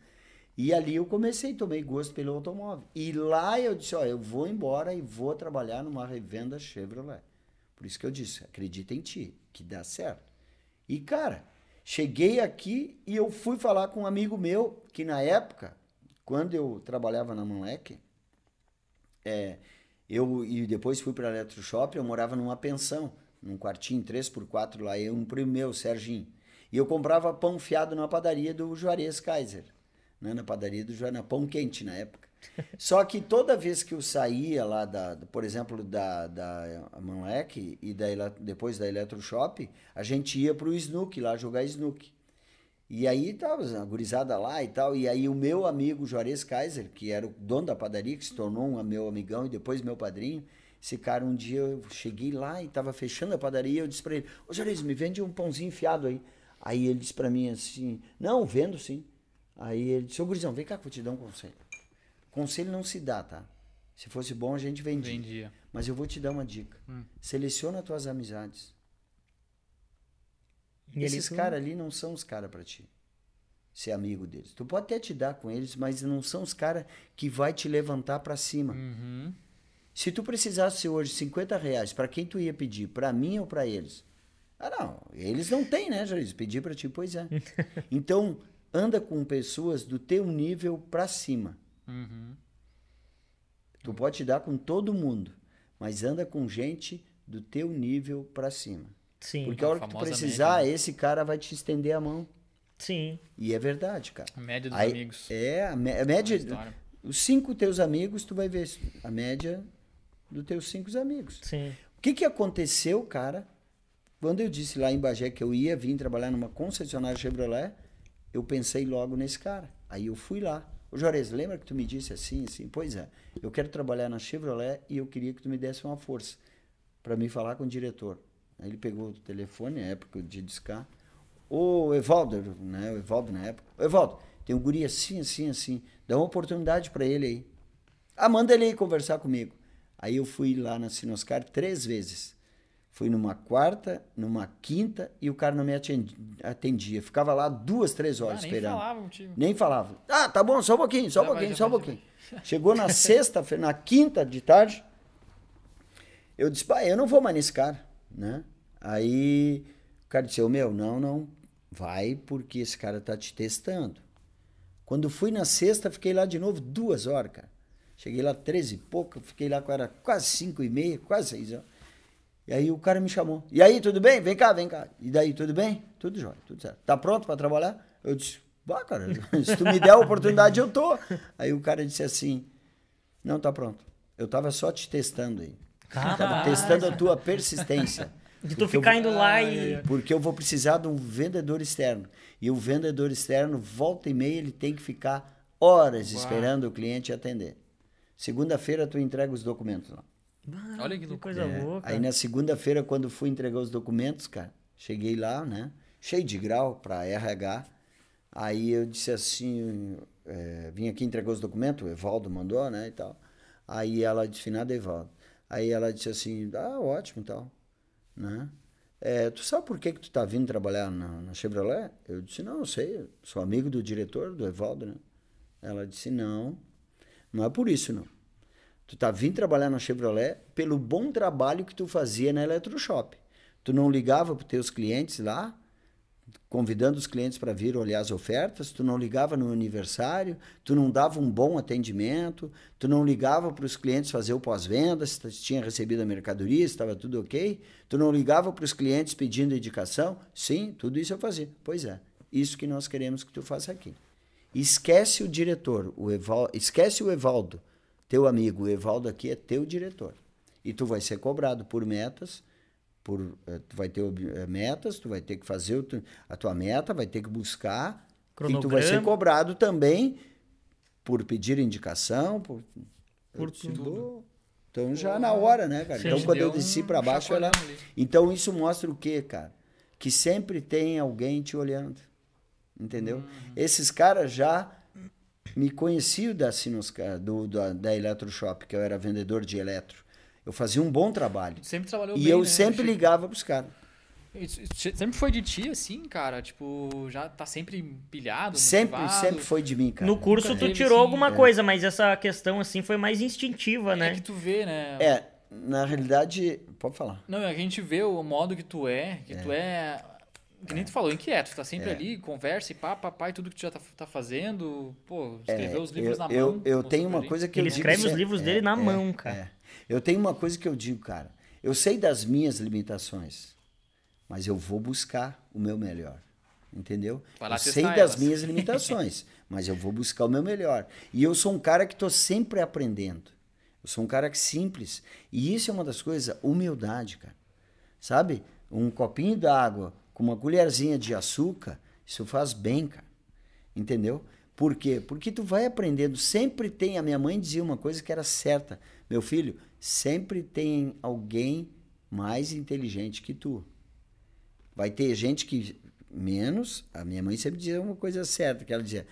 E ali eu comecei, tomei gosto pelo automóvel. E lá eu disse, ó, eu vou embora e vou trabalhar numa revenda Chevrolet. Por isso que eu disse, acredita em ti, que dá certo. E, cara, cheguei aqui e eu fui falar com um amigo meu, que na época, quando eu trabalhava na Moleque, é, eu e depois fui para Eletroshop, eu morava numa pensão, num quartinho 3x4 lá, eu um primo meu, Serginho. E eu comprava pão fiado na padaria do Juarez Kaiser, né, na padaria do Juarez, pão quente na época. Só que toda vez que eu saía lá, da, por exemplo, da, da Moleque e da, depois da Eletroshop, a gente ia pro Snook lá jogar Snook. E aí tava a gurizada lá e tal. E aí o meu amigo Juarez Kaiser, que era o dono da padaria, que se tornou um meu amigão e depois meu padrinho, esse cara um dia eu cheguei lá e tava fechando a padaria, eu disse pra ele, ô Juarez, me vende um pãozinho fiado aí. Aí ele disse pra mim assim, não, vendo sim. Aí ele disse, ô gurizão, vem cá que eu vou te dar um conselho. Conselho não se dá, tá? Se fosse bom a gente vendia. Vendia. Mas eu vou te dar uma dica. Seleciona as tuas amizades. E Esses tu- caras ali não são os caras pra ti. Ser amigo deles. Tu pode até te dar com eles, mas não são os caras que vai te levantar pra cima. Uhum. Se tu precisasse hoje 50 reais, pra quem tu ia pedir? Pra mim ou pra eles? Ah, não. Eles não têm, né, Jair? Pedir pra ti, pois é. então, anda com pessoas do teu nível pra cima. Uhum. Tu pode te dar com todo mundo, mas anda com gente do teu nível pra cima. Sim, Porque a hora que tu precisar, média, esse cara vai te estender a mão. sim. E é verdade, cara. A média dos Aí- amigos. É, a, a média. história. Os cinco teus amigos, tu vai ver a média dos teus cinco amigos. Sim. O que, que aconteceu, cara? Quando eu disse lá em Bagé que eu ia vir trabalhar numa concessionária Chevrolet, eu pensei logo nesse cara. Aí eu fui lá. Ô Juarez, lembra que tu me disse assim, assim? Pois é, eu quero trabalhar na Chevrolet e eu queria que tu me desse uma força para me falar com o diretor. Aí ele pegou o telefone, na época de discar. Ô Evaldo, né? O Evaldo na época. Ô Evaldo, tem um guri assim, assim, assim. Dá uma oportunidade para ele aí. Ah, manda ele aí conversar comigo. Aí eu fui lá na Sinoscar três vezes. Fui numa quarta, numa quinta e o cara não me atendi- atendia. Ficava lá duas, três horas Ah, nem esperando. falava contigo. Nem falava. Ah, tá bom, só um pouquinho, só um vai, pouquinho, só um pouquinho. Chegou na sexta-feira, na quinta de tarde, eu disse, pai, eu não vou mais nesse cara, né? Aí o cara disse, ô meu, não, não, Vai porque esse cara tá te testando. Quando fui na sexta, fiquei lá de novo duas horas, cara. Cheguei lá 13 e pouco, fiquei lá era quase cinco e meia, quase seis horas. E aí o cara me chamou. E aí, tudo bem? Vem cá, vem cá. E daí, tudo bem? Tudo jóia, tudo certo. Tá pronto para trabalhar? Eu disse, bah, cara, se tu me der a oportunidade, eu tô. Aí o cara disse assim, não, tá pronto. Eu tava só te testando aí. Tá, Tava testando a tua persistência. De tu eu ficar vou- indo lá e. Porque eu vou precisar de um vendedor externo. E o vendedor externo, volta e meia, ele tem que ficar horas esperando o cliente atender. Segunda-feira, tu entrega os documentos lá. Olha que Que coisa É, louca. Aí na segunda-feira, quando fui entregar os documentos, cara, cheguei lá, né? Cheio de grau para RH. Aí eu disse assim, é, vim aqui entregar os documentos, o Evaldo mandou, né, e tal. Aí ela disse, nada, Evaldo. Aí ela disse assim, ah, ótimo e tal, né? É, tu sabe por que que tu tá vindo trabalhar na, na Chevrolet? Eu disse, não, eu sei, eu sou amigo do diretor, do Evaldo, né? Ela disse, não, não é por isso, não. Tu tá vindo trabalhar na Chevrolet pelo bom trabalho que tu fazia na Eletroshop. Tu não ligava para teus clientes lá, convidando os clientes para vir olhar as ofertas, tu não ligava no aniversário, tu não dava um bom atendimento, tu não ligava para os clientes fazer o pós-venda, se tinha recebido a mercadoria, se estava tudo ok, tu não ligava para os clientes pedindo indicação. Sim, tudo isso eu fazia. Pois é, isso que nós queremos que tu faça aqui. Esquece o diretor, o Eval... esquece o Evaldo, teu amigo. Evaldo aqui é teu diretor. E tu vai ser cobrado por metas, por, eh, tu vai ter eh, metas, tu vai ter que fazer a tua meta, vai ter que buscar. E tu vai ser Cronograma. cobrado também por pedir indicação, por, Por tudo. "Pô, Então já na hora, né, cara? Então quando eu desci para baixo, ela... ali. então isso mostra o quê, cara? Que sempre tem alguém te olhando. Entendeu? Uhum. Esses caras já me conheciam da Sinosca, do, da, da Eletroshop, que eu era vendedor de eletro. Eu fazia um bom trabalho. Sempre trabalhou E bem, eu né, sempre ligava pros caras. Isso- isso sempre foi de ti, assim, cara? Tipo, já tá sempre pilhado, Sempre, motivado? sempre foi de mim, cara. No curso Nunca tu teve, tirou assim, alguma é. coisa, mas essa questão assim foi mais instintiva, né? É que tu vê, né? É, na realidade, pode falar. Não, é que a gente vê o modo que tu é, que tu é. Que nem tu falou, inquieto, tu tá sempre É. ali, conversa e pá, pá, pá, e tudo que tu já tá, tá fazendo. Pô, escreveu os É, livros eu, na eu, mão. eu tenho uma gente. coisa que Ele eu digo escreve os livros dele na mão, cara. é. Eu tenho uma coisa que eu digo, cara. Eu sei das minhas limitações, mas eu vou buscar o meu melhor. Entendeu? Eu sei das elas. minhas limitações, mas eu vou buscar o meu melhor. E eu sou um cara que estou sempre aprendendo. Eu sou um cara que simples. E isso é uma das coisas, humildade, cara. Sabe? Um copinho d'água com uma colherzinha de açúcar, isso faz bem, cara. Entendeu? Por quê? Porque tu vai aprendendo. Sempre tem. A minha mãe dizia uma coisa que era certa: meu filho, sempre tem alguém mais inteligente que tu. Vai ter gente que menos. A minha mãe sempre dizia uma coisa certa: que ela dizia,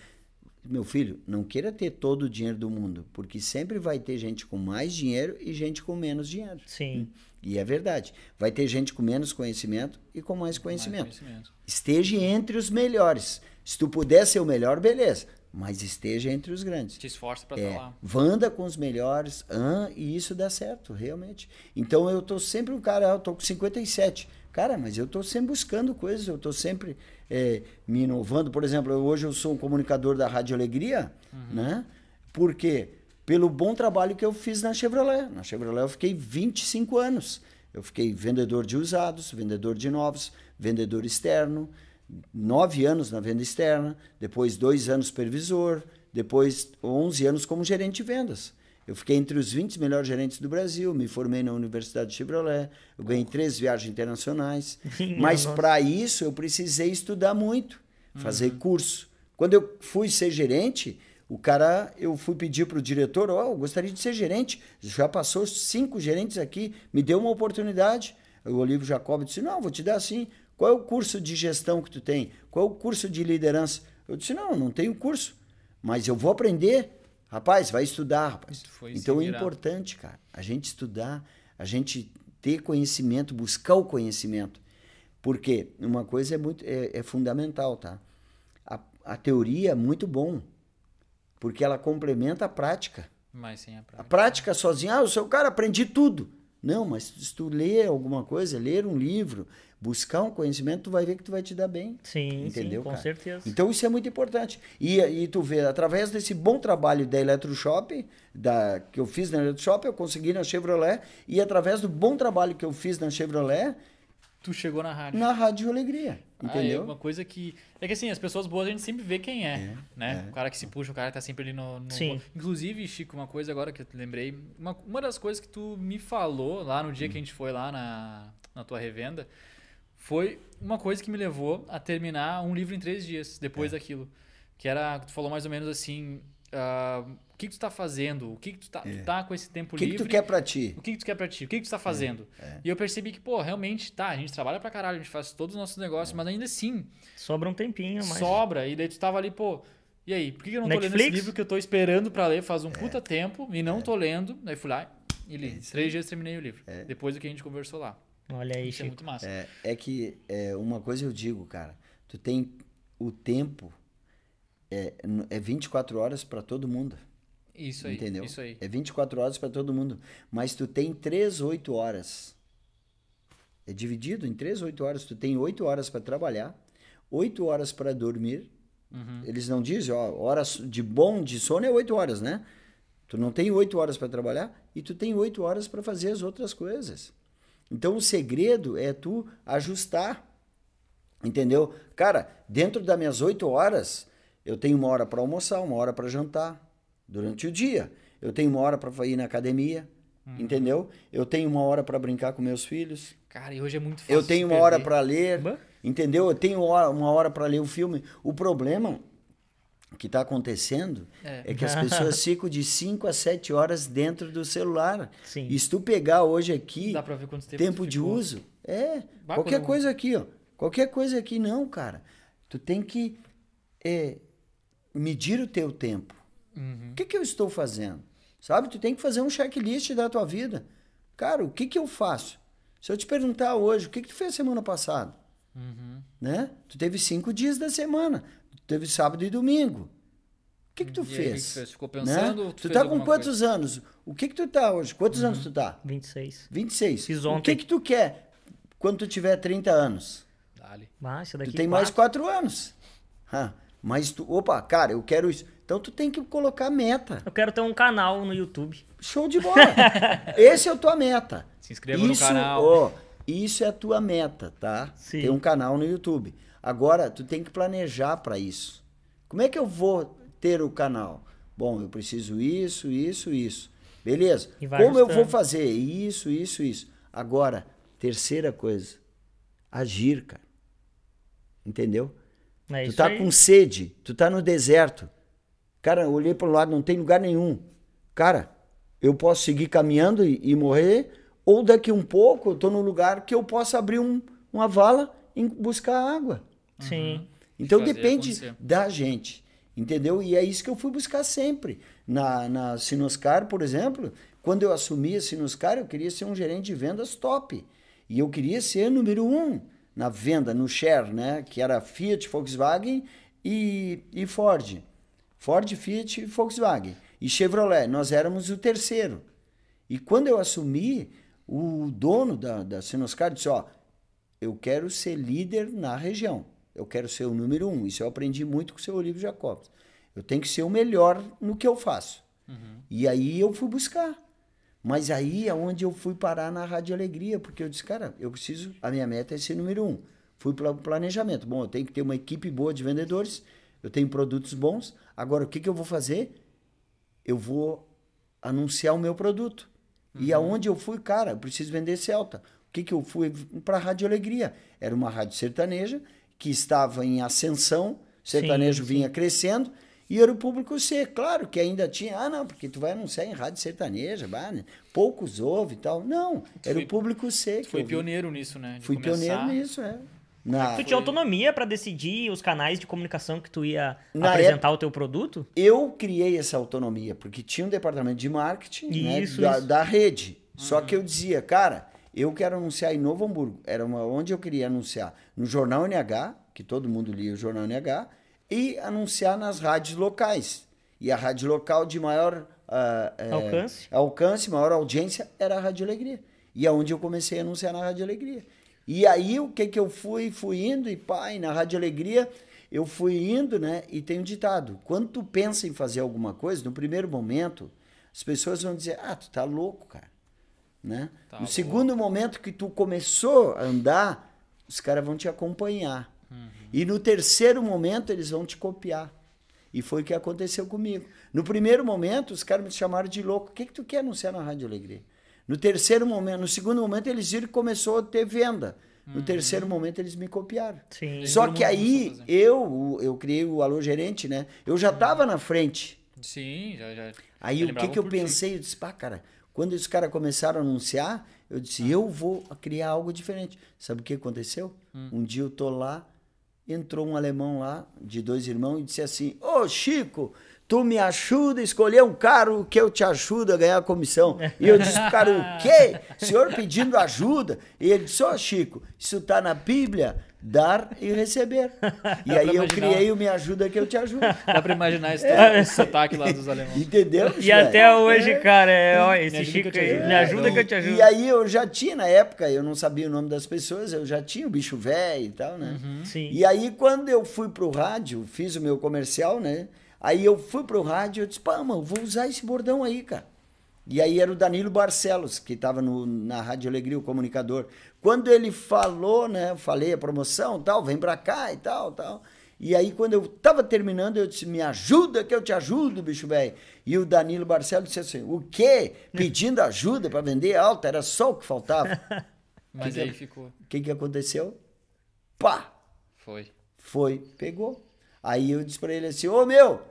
meu filho, não queira ter todo o dinheiro do mundo, porque sempre vai ter gente com mais dinheiro e gente com menos dinheiro. Sim. E é verdade. Vai ter gente com menos conhecimento e com mais Mais conhecimento. conhecimento. Esteja entre os melhores. Se tu puder ser o melhor, beleza. Mas esteja entre os grandes. Te esforça pra É, estar lá. Vanda com os melhores, ah, e isso dá certo, realmente. Então eu tô sempre um cara, eu tô com 57. Cara, mas eu tô sempre buscando coisas, eu tô sempre é, me inovando. Por exemplo, eu- hoje eu sou um comunicador da Rádio Alegria, né? Por quê? Pelo bom trabalho que eu fiz na Chevrolet. Na Chevrolet eu fiquei 25 anos. Eu fiquei vendedor de usados, vendedor de novos, vendedor externo, nove anos na venda externa, depois dois anos supervisor, depois 11 anos como gerente de vendas. Eu fiquei entre os 20 melhores gerentes do Brasil, me formei na Universidade de Chevrolet, eu ganhei três viagens internacionais. Mas para isso eu precisei estudar muito, fazer curso. Quando eu fui ser gerente, o cara, eu fui pedir para o diretor, ó, eu gostaria de ser gerente. Já passou cinco gerentes aqui, me deu uma oportunidade. O Olívio Jacob disse, não, vou te dar assim. Qual é o curso de gestão que tu tem? Qual é o curso de liderança? Eu disse, não, não tenho curso, mas eu vou aprender. Rapaz, vai estudar, rapaz. Então é importante, cara, a gente estudar, a gente ter conhecimento, buscar o conhecimento. Porque uma coisa é, muito, é, é fundamental, tá? A, a teoria é muito bom, porque ela complementa a prática. Mas sem a A prática. prática sozinha, ah, eu sou o cara, aprendi tudo. Não, mas se tu ler alguma coisa, ler um livro, buscar um conhecimento, tu vai ver que tu vai te dar bem. Sim, Entendeu, sim, com cara? certeza. Então isso é muito importante. E, e tu vê, através desse bom trabalho da Eletroshop, da, que eu fiz na Eletroshop, eu consegui na Chevrolet, e através do bom trabalho que eu fiz na Chevrolet, Tu chegou na rádio. na Rádio Alegria. Ah, é Entendeu? uma coisa que. É que assim, as pessoas boas a gente sempre vê quem é, né? O cara que se puxa, o cara que tá sempre ali no. no- Sim. Inclusive, Chico, uma coisa agora que eu lembrei. Uma, uma das coisas que tu me falou lá no dia Hum. que a gente foi lá na, na tua revenda foi uma coisa que me levou a terminar um livro em três dias É. depois daquilo. Que era. Tu falou mais ou menos assim. Ah, o que, que tu tá fazendo? O que, que tu, tá, tu tá com esse tempo É. O que, que livre? tu quer pra ti? O que, que tu quer pra ti? O que, que tu tá É, fazendo? E eu percebi que, pô, realmente, tá, a gente trabalha pra caralho, a gente faz todos os nossos É. negócios, mas ainda assim, Sobra um tempinho, mas. sobra. E daí tu tava ali, pô, e aí, por que que eu não tô lendo Netflix? esse livro que eu tô esperando pra ler faz um É. puta tempo e não tô lendo? Daí fui lá e li. Três dias terminei o livro. É. Depois do que a gente conversou lá. Olha aí, Isso é Chico. muito massa. É, é que é, uma coisa eu digo, cara, tu tem o tempo, é, é 24 horas pra todo mundo. Isso aí. entendeu? Isso aí. É 24 horas pra todo mundo. Mas tu tem 3, 8 horas. É dividido em 3, 8 horas. Tu tem 8 horas pra trabalhar, 8 horas pra dormir. Uhum. Eles não dizem, ó, horas de bom de sono é 8 horas, né? Tu não tem 8 horas pra trabalhar e tu tem 8 horas pra fazer as outras coisas. Então o segredo é tu ajustar. Entendeu? Cara, dentro das minhas 8 horas, eu tenho uma hora para almoçar, uma hora para jantar durante o dia. Eu tenho uma hora para ir na academia, entendeu? Eu tenho uma hora para brincar com meus filhos. Cara, e hoje é muito fácil. Eu tenho uma hora perder. para ler, Bah. entendeu? Eu tenho hora- uma hora para ler o filme. O problema que está acontecendo É. é. que as pessoas ficam de 5 a 7 horas dentro do celular. Sim. E se tu pegar hoje aqui, Dá pra ver quanto tempo tempo de ficou. uso, é, qualquer coisa aqui, ó. Qualquer coisa aqui não, cara. Tu tem que é, medir o teu tempo. Uhum. O que, que eu estou fazendo? Sabe? Tu tem que fazer um checklist da tua vida. Cara, o que, que eu faço? Se eu te perguntar hoje, o que, que tu fez semana passada? Uhum. Né? Tu teve cinco dias da semana. Tu teve sábado e domingo. O que, que tu E aí, o que fez? fez? Ficou Né? pensando ou tu Tu, fez tá com quantos anos? O que, que tu tá hoje? Quantos anos tu tá? 26. 26. Fiz O ontem. que, que tu quer quando tu tiver 30 anos? Dale. Esse daqui Tu tem mais quatro anos. Ah, mas tu, opa, cara, eu quero isso. Então tu tem que colocar meta. Eu quero ter um canal no YouTube. Show de bola. Esse é a tua meta. Se inscreva no isso, canal. ó, isso é a tua meta, tá? Sim. Ter um canal no YouTube. Agora, tu tem que planejar para isso. Como é que eu vou ter o canal? Bom, eu preciso isso, isso, isso. Beleza. E vai Como eu ajustando. vou fazer isso, isso, isso? Agora, terceira coisa, agir, cara. Entendeu? É tu tá aí. com sede, tu tá no deserto. Cara, eu olhei pro lado, não tem lugar nenhum. Cara, eu posso seguir caminhando e, e morrer, ou daqui um pouco eu tô num lugar que eu possa abrir um- uma vala e buscar água. Sim. Então Fazer depende acontecer. da gente, entendeu? E é isso que eu fui buscar sempre. Na, na Sinoscar, por exemplo, quando eu assumi a Sinoscar, eu queria ser um gerente de vendas top. E eu queria ser número um na venda, no share, né? Que era Fiat, Volkswagen e, e Ford. Ford, Fiat e Volkswagen. E Chevrolet, nós éramos o terceiro. E quando eu assumi, o dono da, da Sinoscar disse, ó, eu quero ser líder na região. Eu quero ser o número um. Isso eu aprendi muito com o seu Olívio Jacobs. Eu tenho que ser o melhor no que eu faço. E aí eu fui buscar. Mas aí é onde eu fui parar na Rádio Alegria, porque eu disse, cara, eu preciso, a minha meta é ser número um. Fui para o planejamento. Bom, eu tenho que ter uma equipe boa de vendedores, eu tenho produtos bons. Agora, o que, que eu vou fazer? Eu vou anunciar o meu produto. E aonde eu fui, cara, eu preciso vender Celta. O que, que eu fui para a Rádio Alegria? Era uma rádio sertaneja que estava em ascensão, sertanejo Sim, vinha crescendo e era o público C. Claro que ainda tinha, ah, não, porque tu vai anunciar em rádio sertaneja, bah, né? poucos ouvem e tal. Não, era foi- o público C. Tu que foi pioneiro nisso, né? De Fui começar- pioneiro nisso, é. Na, Tu tinha autonomia pra decidir os canais de comunicação que tu ia Na apresentar o teu produto? Eu criei essa autonomia, porque tinha um departamento de marketing né, Isso, da, isso. da rede. Só que eu dizia, cara, eu quero anunciar em Novo Hamburgo. Era uma, onde eu queria anunciar? No Jornal NH, que todo mundo lia o Jornal NH, e anunciar nas rádios locais. E a rádio local de maior ah, eh, Alcance. alcance, maior audiência, era a Rádio Alegria. E é onde eu comecei a anunciar na Rádio Alegria. E aí o que que eu fui, fui indo e pai, na Rádio Alegria, eu fui indo, né? E tem um ditado, quando tu pensa em fazer alguma coisa, no primeiro momento, as pessoas vão dizer: "Ah, tu tá louco, cara". Né? Tá no louco. segundo momento que tu começou a andar, os caras vão te acompanhar. E no terceiro momento eles vão te copiar. E foi o que aconteceu comigo. No primeiro momento, os caras me chamaram de louco. O que, que tu quer anunciar na Rádio Alegria? No terceiro momento, no segundo momento, eles viram que começou a ter venda. No terceiro momento, eles me copiaram. Sim. Só que aí, eu, eu criei o Alô Gerente, né? Eu já estava na frente. Sim, já. já Aí o que, que eu ti. pensei? Eu disse, pá, cara, quando os caras começaram a anunciar, eu disse, eu vou criar algo diferente. Sabe o que aconteceu? Hum. Um dia eu tô lá, entrou um alemão lá, de dois irmãos, e disse assim, ô Chico, tu me ajuda a escolher um carro que eu te ajudo a ganhar a comissão. E eu disse pro cara, o quê? O senhor pedindo ajuda? E ele disse, ô Chico, isso tá na Bíblia, dar e receber. E aí eu imaginar. criei o Me Ajuda que eu te ajudo. Dá pra imaginar esse, É. esse sotaque lá dos alemães. Entendeu? E velho? até hoje, cara, é, ó, esse ajuda Chico aí, ajudo. me ajuda Então, que eu te ajudo. E aí eu já tinha, na época, eu não sabia o nome das pessoas, eu já tinha o bicho velho e tal, né? Sim. E aí quando eu fui pro rádio, fiz o meu comercial, né? Aí eu fui pro rádio, eu disse, pá, mano, vou usar esse bordão aí, cara. E aí era o Danilo Barcelos, que estava na Rádio Alegria, o comunicador. Quando ele falou, né, eu falei a promoção, tal, vem pra cá e tal, tal. E aí quando eu tava terminando, eu disse, me ajuda que eu te ajudo, bicho velho. E o Danilo Barcelos disse assim, o quê? Pedindo ajuda para vender alta, era só o que faltava. Mas que aí que- ficou. O que que aconteceu? Pá! Foi. Foi, pegou. Aí eu disse pra ele assim: Ô meu,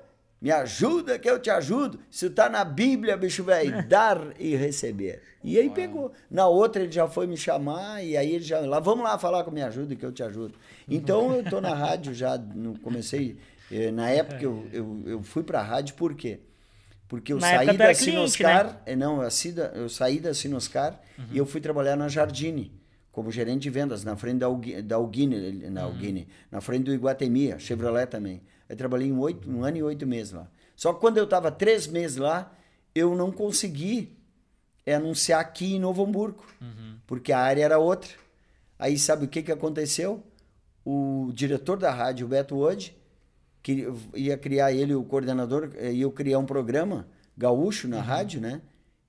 me ajuda que eu te ajudo. Isso tá na Bíblia, bicho velho, dar e receber. E aí pegou. Na outra ele já foi me chamar e aí ele já lá, vamos lá falar com me ajuda que eu te ajudo. Então eu tô na rádio já, no, comecei eh, na época eu, eu, eu fui pra rádio por quê? Porque eu Na saí da cliente, Sinoscar, né? eh, não, eu saí da, eu saí da Sinoscar Uhum. e eu fui trabalhar na Jardine como gerente de vendas na frente da Algui- da Alguine, na Alguine, na frente do Iguatemi, a Chevrolet também. Aí trabalhei um, oito, um ano e oito meses lá. Só que quando eu estava três meses lá, eu não consegui é, anunciar aqui em Novo Hamburgo, porque a área era outra. Aí sabe o que, que aconteceu? O diretor da rádio, o Beto Wood, que ia criar ele, o coordenador, eh, ia criar um programa gaúcho na rádio, né?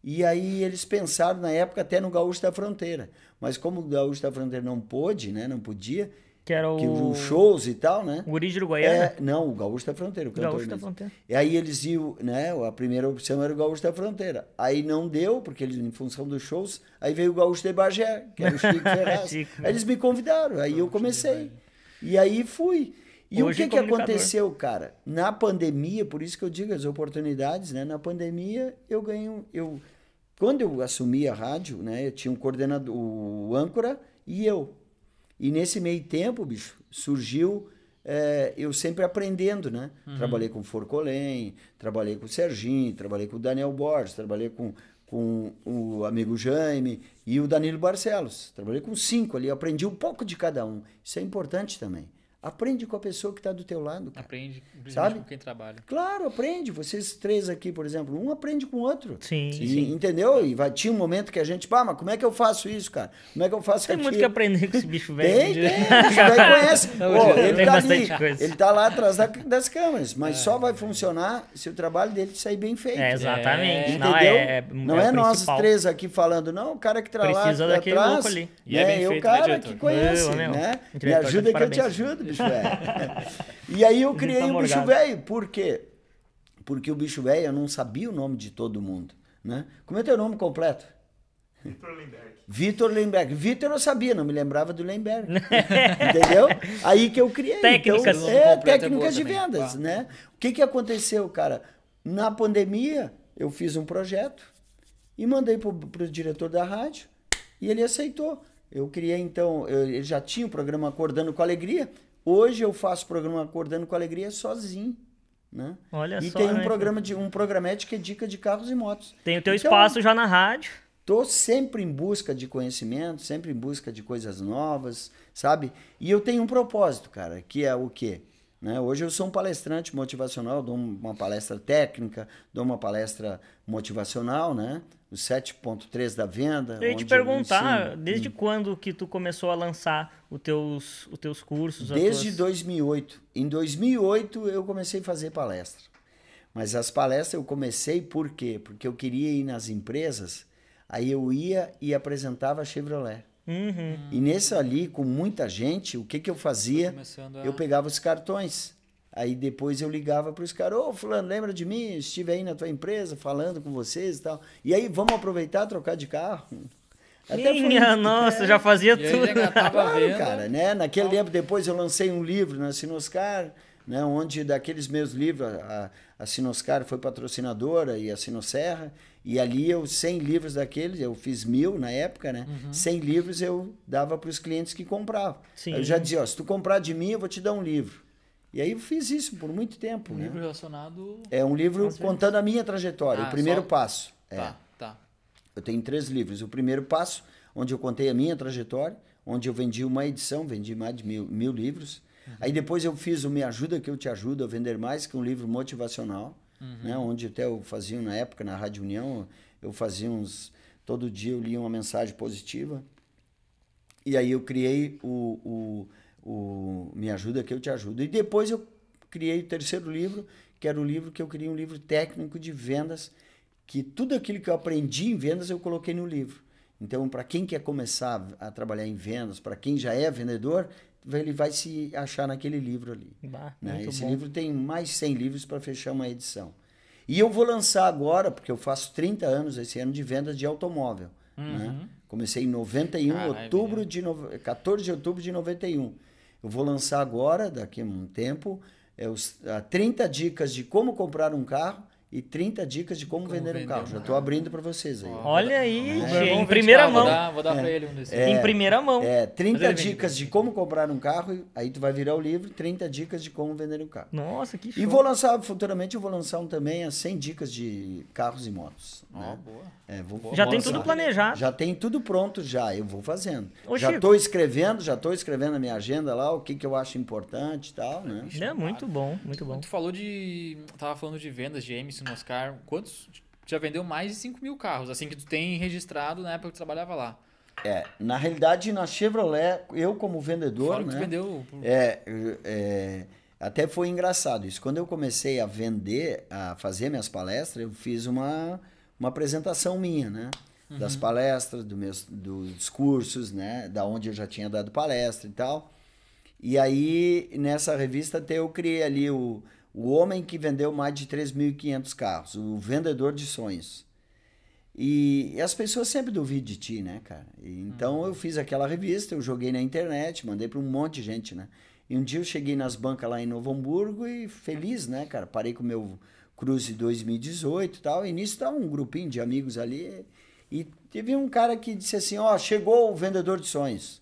E aí eles pensaram na época até no Gaúcho da Fronteira. Mas como o Gaúcho da Fronteira não pôde, né? Não podia, Que era que o, os shows e tal, né? o Guri de Uruguaiana. É, não, o Gaúcho da Fronteira, o cantor Gaúcho da. Fronteira. E aí eles iam, né? A primeira opção era o Gaúcho da Fronteira. Aí não deu, porque eles, em função dos shows, aí veio o Gaúcho de Bagé, que era o Chico Ferraz. Chico, aí eles me convidaram, aí eu comecei. E aí fui. E Hoje o que, que aconteceu, cara? Na pandemia, por isso que eu digo as oportunidades, né? Na pandemia, eu ganho. Eu, quando eu assumi a rádio, né? Eu tinha um coordenador, o âncora e eu. E nesse meio tempo, bicho, surgiu é, eu sempre aprendendo, né? Trabalhei com o Forcolém, trabalhei com o Serginho, trabalhei com o Daniel Borges, trabalhei com, com o amigo Jaime e o Danilo Barcelos. Trabalhei com cinco ali, aprendi um pouco de cada um. Isso é importante também. Aprende com a pessoa que está do teu lado, cara. Aprende, Sabe? com quem trabalha. Claro, aprende. Vocês três aqui, por exemplo, um aprende com o outro. Sim, E, sim. Entendeu? E vai, tinha um momento que a gente, pá, mas como é que eu faço isso, cara? Como é que eu faço Tem aquilo? muito que aprender com esse bicho velho. Tem, tem. O bicho velho conhece. Não, tem ele tá ali, coisa. ele tá lá atrás da- das câmeras, mas só vai funcionar se o trabalho dele sair bem feito. É, exatamente. É, Não Entendeu? é, não é, é, o nós três aqui falando, não, o cara que tá lá Precisa daquele atrás, louco ali. E é né, bem é o feito, né, cara diretor? que conhece, Meu, meu. né? Me tá ajuda de que eu te ajudo, bicho velho. e aí eu criei tá o bicho velho, por quê? Porque o bicho velho, eu não sabia o nome de todo mundo, né? Como é teu nome completo? Vitor Lemberg. Vitor Lemberg. Vitor eu sabia, não me lembrava do Lemberg. Entendeu? Aí que eu criei. Técnicas. Então, é, é técnicas de também. vendas, né? O que, que aconteceu, cara? Na pandemia, eu fiz um projeto e mandei pro, pro diretor da rádio e ele aceitou. Eu criei, então, eu, ele já tinha o programa Acordando com Alegria. Hoje eu faço o programa Acordando com Alegria sozinho. Né? Olha e só, tem um né, programa de um programete que é dica de carros e motos. Tem o teu Então, espaço já na rádio. Tô sempre em busca de conhecimento, sempre em busca de coisas novas, sabe? E eu tenho um propósito, cara, que é o quê? Né? Hoje eu sou um palestrante motivacional, dou uma palestra técnica, dou uma palestra motivacional, né? O 7.3 da venda. Eu ia te perguntar, desde quando que tu começou a lançar os teus, os teus cursos? Desde tuas- 2008. Em 2008 eu comecei a fazer palestra. Mas as palestras eu comecei por quê? Porque eu queria ir nas empresas, aí eu ia e apresentava a Chevrolet. Uhum. E nesse ali, com muita gente, o que, que eu fazia? A... Eu pegava os cartões. Aí depois eu ligava para os caras, ô fulano, lembra de mim? Estive aí na tua empresa falando com vocês e tal. E aí, vamos aproveitar trocar de carro? Até foi- Minha nossa, já fazia E aí tudo. já a Claro, venda. cara, né? Naquele tempo, depois eu lancei um livro na Sinoscar, né? Onde daqueles meus livros, a, a Sinoscar foi patrocinadora e a Sinosserra, e ali eu, 100 livros daqueles, eu fiz mil na época, né? 100 livros eu dava para os clientes que compravam. Sim. Eu já dizia, ó, se tu comprar de mim, eu vou te dar um livro. E aí eu fiz isso por muito tempo, Um né? livro relacionado... É um livro contando a minha trajetória, Ah, o primeiro só- passo. É. Tá, tá. Eu tenho três livros. O primeiro passo, onde eu contei a minha trajetória, onde eu vendi uma edição, vendi mais de mil, mil livros. Aí depois eu fiz o Me Ajuda Que Eu Te Ajudo a Vender Mais, que é um livro motivacional, né? onde até eu fazia, na época, na Rádio União, eu fazia uns... Todo dia eu lia uma mensagem positiva. E aí eu criei o, o, o Me Ajuda Que Eu Te Ajudo. E depois eu criei o terceiro livro, que era o livro que eu queria um livro técnico de vendas, que tudo aquilo que eu aprendi em vendas eu coloquei no livro. Então, para quem quer começar a trabalhar em vendas, para quem já é vendedor, ele vai se achar naquele livro ali. Bah, né? Esse bom. livro tem mais 100 livros para fechar uma edição. E eu vou lançar agora, porque eu faço 30 anos esse ano de vendas de automóvel. Né? Comecei em 91, Caralho, outubro de no... 14 de outubro de 91. Eu vou lançar agora, daqui a um tempo, é os, ah, 30 dicas de como comprar um carro e 30 dicas de como, vender um vender carro. um Já estou abrindo para vocês aí. Olha aí, irmão em primeira carro, mão. Vou dar, vou dar pra ele um desses. Em primeira mão. É, Mas 30 ele vende dicas de como comprar um carro, e aí tu vai virar o livro, 30 dicas de como vender um carro. Nossa, que show. E vou lançar, futuramente eu vou lançar um também as 100 dicas de carros e motos. Ó, né? boa. É, vou, Já vou tem lançar. tudo planejado. Já tem tudo pronto já, eu vou fazendo. Ô, já estou escrevendo, já estou escrevendo na minha agenda lá, o que, que eu acho importante e tal, né? É muito bom, muito bom. Tu falou de. Tava falando de vendas de Emerson no Oscar. Quantos. Tu já vendeu mais de 5 mil carros, assim que tu tem registrado na época que tu trabalhava lá. É, na realidade, na Chevrolet, eu como vendedor, Fora que tu né? vendeu. É, é, até foi engraçado isso. Quando eu comecei a vender, a fazer minhas palestras, eu fiz uma, uma apresentação minha, né? Das palestras, do meus, dos cursos, né? Da onde eu já tinha dado palestra e tal. E aí, nessa revista, até eu criei ali o, o homem que vendeu mais de 3.500 carros, o vendedor de sonhos. E, e as pessoas sempre duvidam de ti, né, cara? E então eu fiz aquela revista, eu joguei na internet, mandei para um monte de gente, né? E um dia eu cheguei nas bancas lá em Novo Hamburgo e feliz, né, cara? Parei com o meu Cruze 2018 e tal. E nisso tá um grupinho de amigos ali. E teve um cara que disse assim: Ó, chegou o vendedor de sonhos.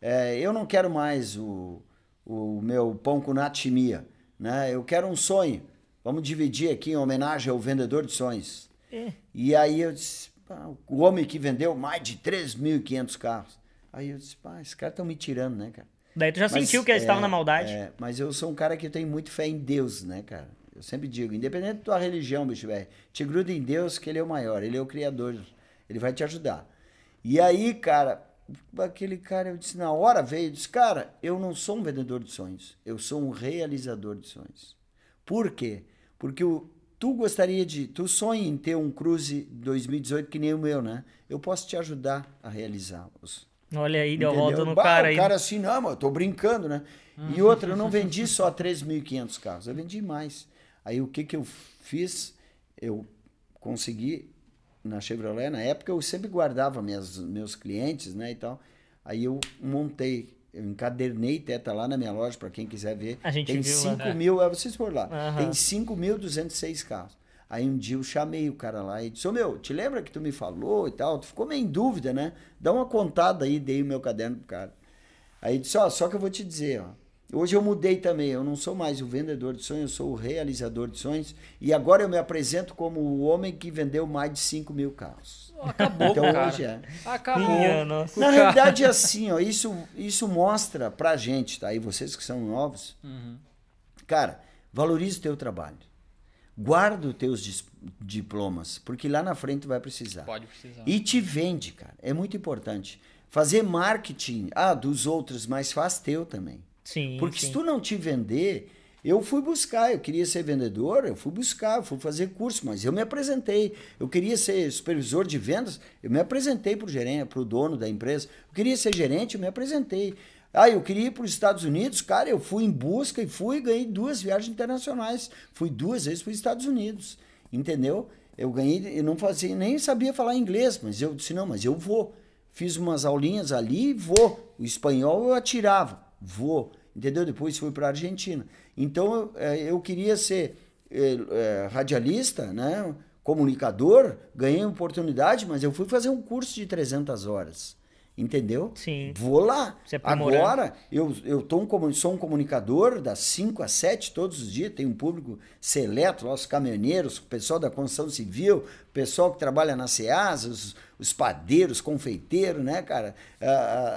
É, eu não quero mais o, o meu pão com natimia, né? Eu quero um sonho. Vamos dividir aqui em homenagem ao vendedor de sonhos. É. E aí eu disse, pá, o homem que vendeu mais de 3.500 carros. Aí eu disse, pá, esses caras estão me tirando, né, cara? Daí tu já Mas, sentiu que eles estavam é, na maldade. é, mas eu sou um cara que tem muito fé em Deus, né, cara? Eu sempre digo, independente da tua religião, bicho velho, te gruda em Deus que ele é o maior, ele é o criador, ele vai te ajudar. E aí, cara, aquele cara, eu disse, na hora veio, eu disse, cara, eu não sou um vendedor de sonhos, eu sou um realizador de sonhos. Por quê? Porque o, tu gostaria de, tu sonha em ter um Cruze 2018 que nem o meu, né? Eu posso te ajudar a realizá-los. Olha aí, deu Entendeu? volta no Bah, cara o aí. cara assim, não, mas eu tô brincando, né? E outra, eu não vendi só 3.500 carros, eu vendi mais. Aí o que que eu fiz? Eu consegui, na Chevrolet, na época eu sempre guardava minhas, meus clientes, né, e tal. Aí eu montei, eu encadernei, tá lá na minha loja, para quem quiser ver. A gente Tem viu lá. 5 mil, é, vocês foram lá, Aham. tem 5.206 carros. Aí um dia eu chamei o cara lá e disse, ô meu, te lembra que tu me falou e tal? Tu ficou meio em dúvida, né? Dá uma contada aí, dei o meu caderno pro cara. Aí disse, ó, só que eu vou te dizer, ó. Hoje eu mudei também, eu não sou mais o vendedor de sonhos, eu sou o realizador de sonhos. E agora eu me apresento como o homem que vendeu mais de 5 mil carros. Acabou, Então cara. hoje é. Acabou. Minha nossa. Na realidade é assim, ó, isso, isso mostra pra gente, tá? E vocês que são novos, Uhum. Cara, valorize o teu trabalho. Guarda os teus diplomas, porque lá na frente tu vai precisar. Pode precisar. E te vende, cara. É muito importante. Fazer marketing, ah, dos outros, mas faz teu também. Sim. Porque sim. se tu não te vender, eu fui buscar, eu queria ser vendedor, eu fui buscar, eu fui fazer curso, mas eu me apresentei. Eu queria ser supervisor de vendas, eu me apresentei para o gerente, para o dono da empresa. Eu queria ser gerente, eu me apresentei. Ah, eu queria ir para os Estados Unidos, cara, eu fui em busca e fui e ganhei duas viagens internacionais. Fui duas vezes para os Estados Unidos, entendeu? Eu ganhei, eu não fazia, nem sabia falar inglês, mas eu disse, não, mas eu vou. Fiz umas aulinhas ali e vou. O espanhol eu atirava, vou. Entendeu? Depois fui para a Argentina. Então eu, eh, eu queria ser eh, eh, radialista, né? comunicador, ganhei oportunidade, mas eu fui fazer um curso de 300 horas. Entendeu? Sim. Vou lá. Agora, eu, eu tô um, sou um comunicador das 5 às 7 todos os dias. Tem um público seleto, lá, os caminhoneiros, o pessoal da construção civil, o pessoal que trabalha na SEASA, os, os padeiros, confeiteiros, né, cara?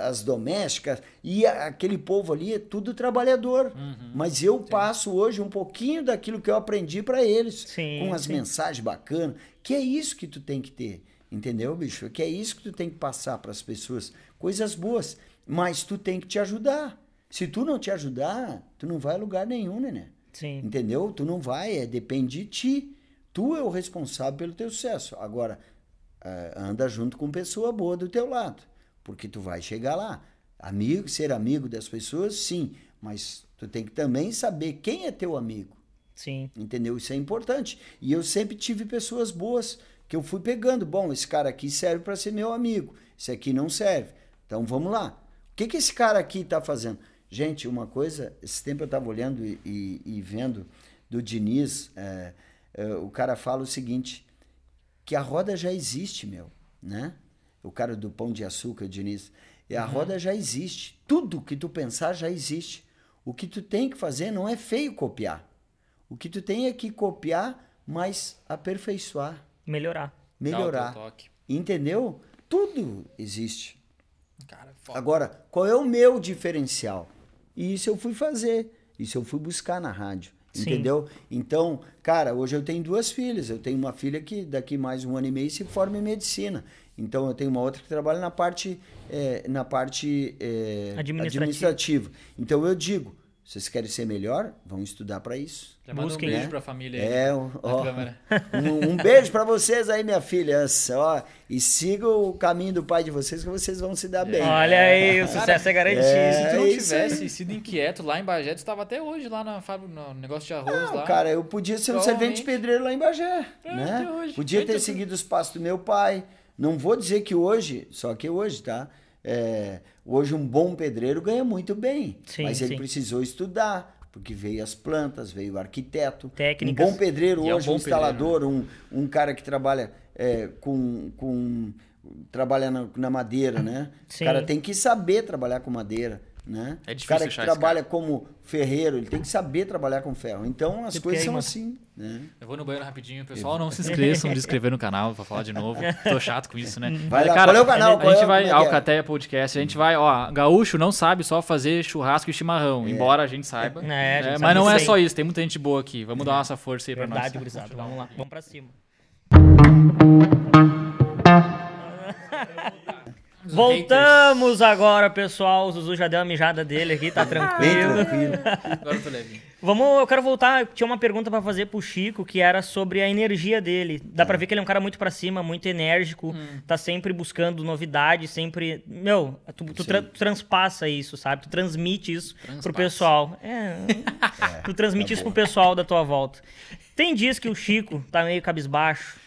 As domésticas. E aquele povo ali é tudo trabalhador. Uhum. Mas eu passo hoje um pouquinho daquilo que eu aprendi para eles. Sim, com as sim. mensagens bacanas. Que é isso que tu tem que ter. Entendeu, bicho? Que é isso que tu tem que passar para as pessoas. Coisas boas. Mas tu tem que te ajudar. Se tu não te ajudar, tu não vai a lugar nenhum, né? Sim. Entendeu? Tu não vai, é, depende de ti. Tu é o responsável pelo teu sucesso. Agora, eh, anda junto com pessoa boa do teu lado, porque tu vai chegar lá. Amigo, ser amigo das pessoas, sim, mas tu tem que também saber quem é teu amigo. Sim. Entendeu? Isso é importante. E eu sempre tive pessoas boas que eu fui pegando. Bom, esse cara aqui serve para ser meu amigo. Esse aqui não serve. Então vamos lá. O que, que esse cara aqui está fazendo? Gente, uma coisa, esse tempo eu estava olhando e, e- e vendo do Diniz, é, é, o cara fala o seguinte, que a roda já existe, meu, né? O cara do Pão de Açúcar, o Diniz. E a roda já existe. Tudo que tu pensar já existe. O que tu tem que fazer não é feio copiar. O que tu tem é que copiar, mas aperfeiçoar, Melhorar. Melhorar. Entendeu? Tudo existe. Cara, foda. Agora, qual é o meu diferencial? E isso eu fui fazer. Isso eu fui buscar na rádio. Sim. Entendeu? Então, cara, hoje eu tenho duas filhas. Eu tenho uma filha que daqui mais um ano e meio se forma em medicina. Então eu tenho uma outra que trabalha na parte, eh, na parte eh, Administrativa. administrativa. Então eu digo, vocês querem ser melhor? Vão estudar para isso. Já manda um beijo né? pra família aí. É, na ó, um, um beijo para vocês aí, minha filha. Ó, e sigam o caminho do pai de vocês que vocês vão se dar bem. Olha aí, o sucesso é garantido. é, Se tu não tivesse sido inquieto lá em Bagé, tu estava até hoje lá na fábrica, no negócio de arroz Não, lá. cara, eu podia ser um servente pedreiro lá em Bagé, É, né? até hoje. Podia ter seguido os passos do meu pai. Não vou dizer que hoje, só que hoje, tá? É, hoje um bom pedreiro ganha muito bem, Sim, mas ele sim. precisou estudar, porque veio as plantas, veio o arquiteto. Técnicas. Um bom pedreiro E é um hoje, bom um instalador, um, um cara que trabalha é, com, com trabalha na, na madeira, né? Sim. O cara tem que saber trabalhar com madeira, né? É o difícil cara que trabalha como ferreiro, ele tem que saber trabalhar com ferro. Então as Tipo coisas são assim, né? Eu vou no banheiro rapidinho, pessoal. Não se esqueçam de inscrever no canal pra falar de novo. Tô chato com isso, né? Vai lá, Cara, qual é o canal? A, é gente o- vai, é é? Alcateia Podcast, a gente vai, ó, gaúcho não sabe só fazer churrasco e chimarrão, embora a gente saiba. É, a gente É, mas não é só isso, tem muita gente boa aqui. Vamos dar nossa força aí pra Verdade, nós. gurizada. Vamos lá. Vamos pra cima. Voltamos agora, pessoal. O Zuzu já deu a mijada dele aqui, tá Bem tranquilo. tranquilo. Agora eu tô leve. Vamos, eu quero voltar. Tinha uma pergunta pra fazer pro Chico que era sobre a energia dele. Dá pra ver que ele é um cara muito pra cima, muito enérgico, tá sempre buscando novidade, sempre. Meu, tu, tu tra- tu transpassa isso, sabe? Tu transmite isso pro Transpassa. pessoal. É, tu transmite isso pro pessoal da tua volta. Tem dias que o Chico tá meio cabisbaixo.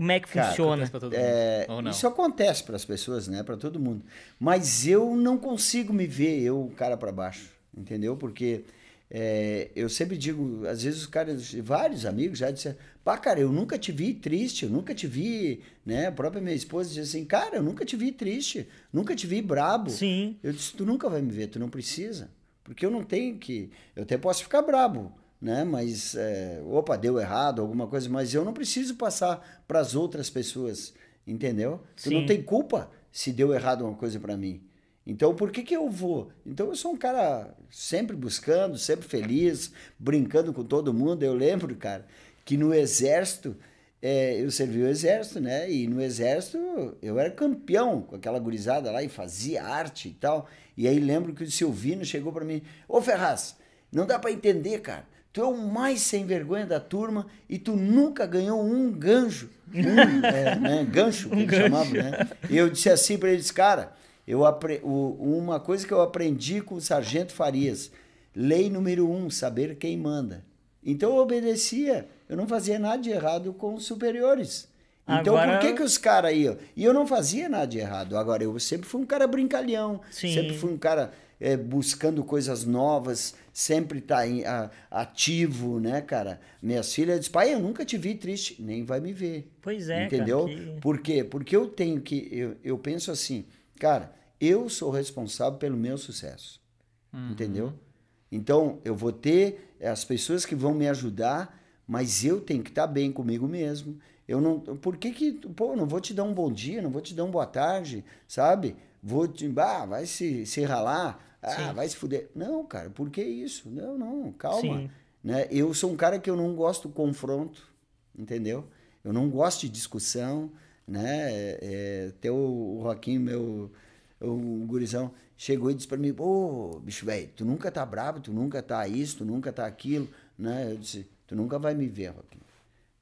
Como é que Cara, funciona? Acontece pra todo mundo. É, Ou não. isso acontece para as pessoas, né? Para todo mundo. Mas eu não consigo me ver eu cara para baixo, entendeu? Porque é, eu sempre digo, às vezes os caras, vários amigos já disseram, pá, cara, eu nunca te vi triste, eu nunca te vi, né? A própria minha esposa diz assim, cara, eu nunca te vi triste, nunca te vi brabo. Sim. Eu disse, tu nunca vai me ver, tu não precisa. Porque eu não tenho que. Eu até posso ficar brabo, né? Mas, é, opa, deu errado, alguma coisa, mas eu não preciso passar para as outras pessoas, entendeu? Tu não tem culpa se deu errado uma coisa para mim. Então, por que, que eu vou? Então, eu sou um cara sempre buscando, sempre feliz, brincando com todo mundo. Eu lembro, cara, que no exército, é, eu servi o exército, né? E no exército eu era campeão com aquela gurizada lá e fazia arte e tal. E aí lembro que o Silvino chegou para mim: Ô Ferraz, não dá para entender, cara. Tu é o mais sem vergonha da turma e tu nunca ganhou um gancho. Um é, né, gancho, que um ele chamava, né? E eu disse assim para eles, cara, eu apre... uma coisa que eu aprendi com o Sargento Farias: lei número um, saber quem manda. Então eu obedecia, eu não fazia nada de errado com os superiores. Então Agora... por que, que os caras aí. E eu não fazia nada de errado. Agora, eu sempre fui um cara brincalhão, Sim. sempre fui um cara é, buscando coisas novas, sempre tá em, a, ativo, né, cara? Minhas filhas dizem, pai, eu nunca te vi triste, nem vai me ver. Pois é, Entendeu? Cara, que... Por quê? Porque eu tenho que, eu, eu penso assim, cara, eu sou responsável pelo meu sucesso. Uhum. Entendeu? Então, eu vou ter as pessoas que vão me ajudar, mas eu tenho que estar tá bem comigo mesmo. Eu não, por que que, pô, não vou te dar um bom dia, não vou te dar uma boa tarde, sabe? Vou te, ah, vai se, se ralar, ah, Sim. vai se fuder. Não, cara, por que isso? Não, não, calma. Sim. Né? Eu sou um cara que eu não gosto do confronto, entendeu? Eu não gosto de discussão, né? É, até o, o Joaquim, meu o gurizão, chegou e disse para mim, pô, bicho velho, tu nunca tá bravo, tu nunca tá isso, tu nunca tá aquilo, né? Eu disse, tu nunca vai me ver, Joaquim.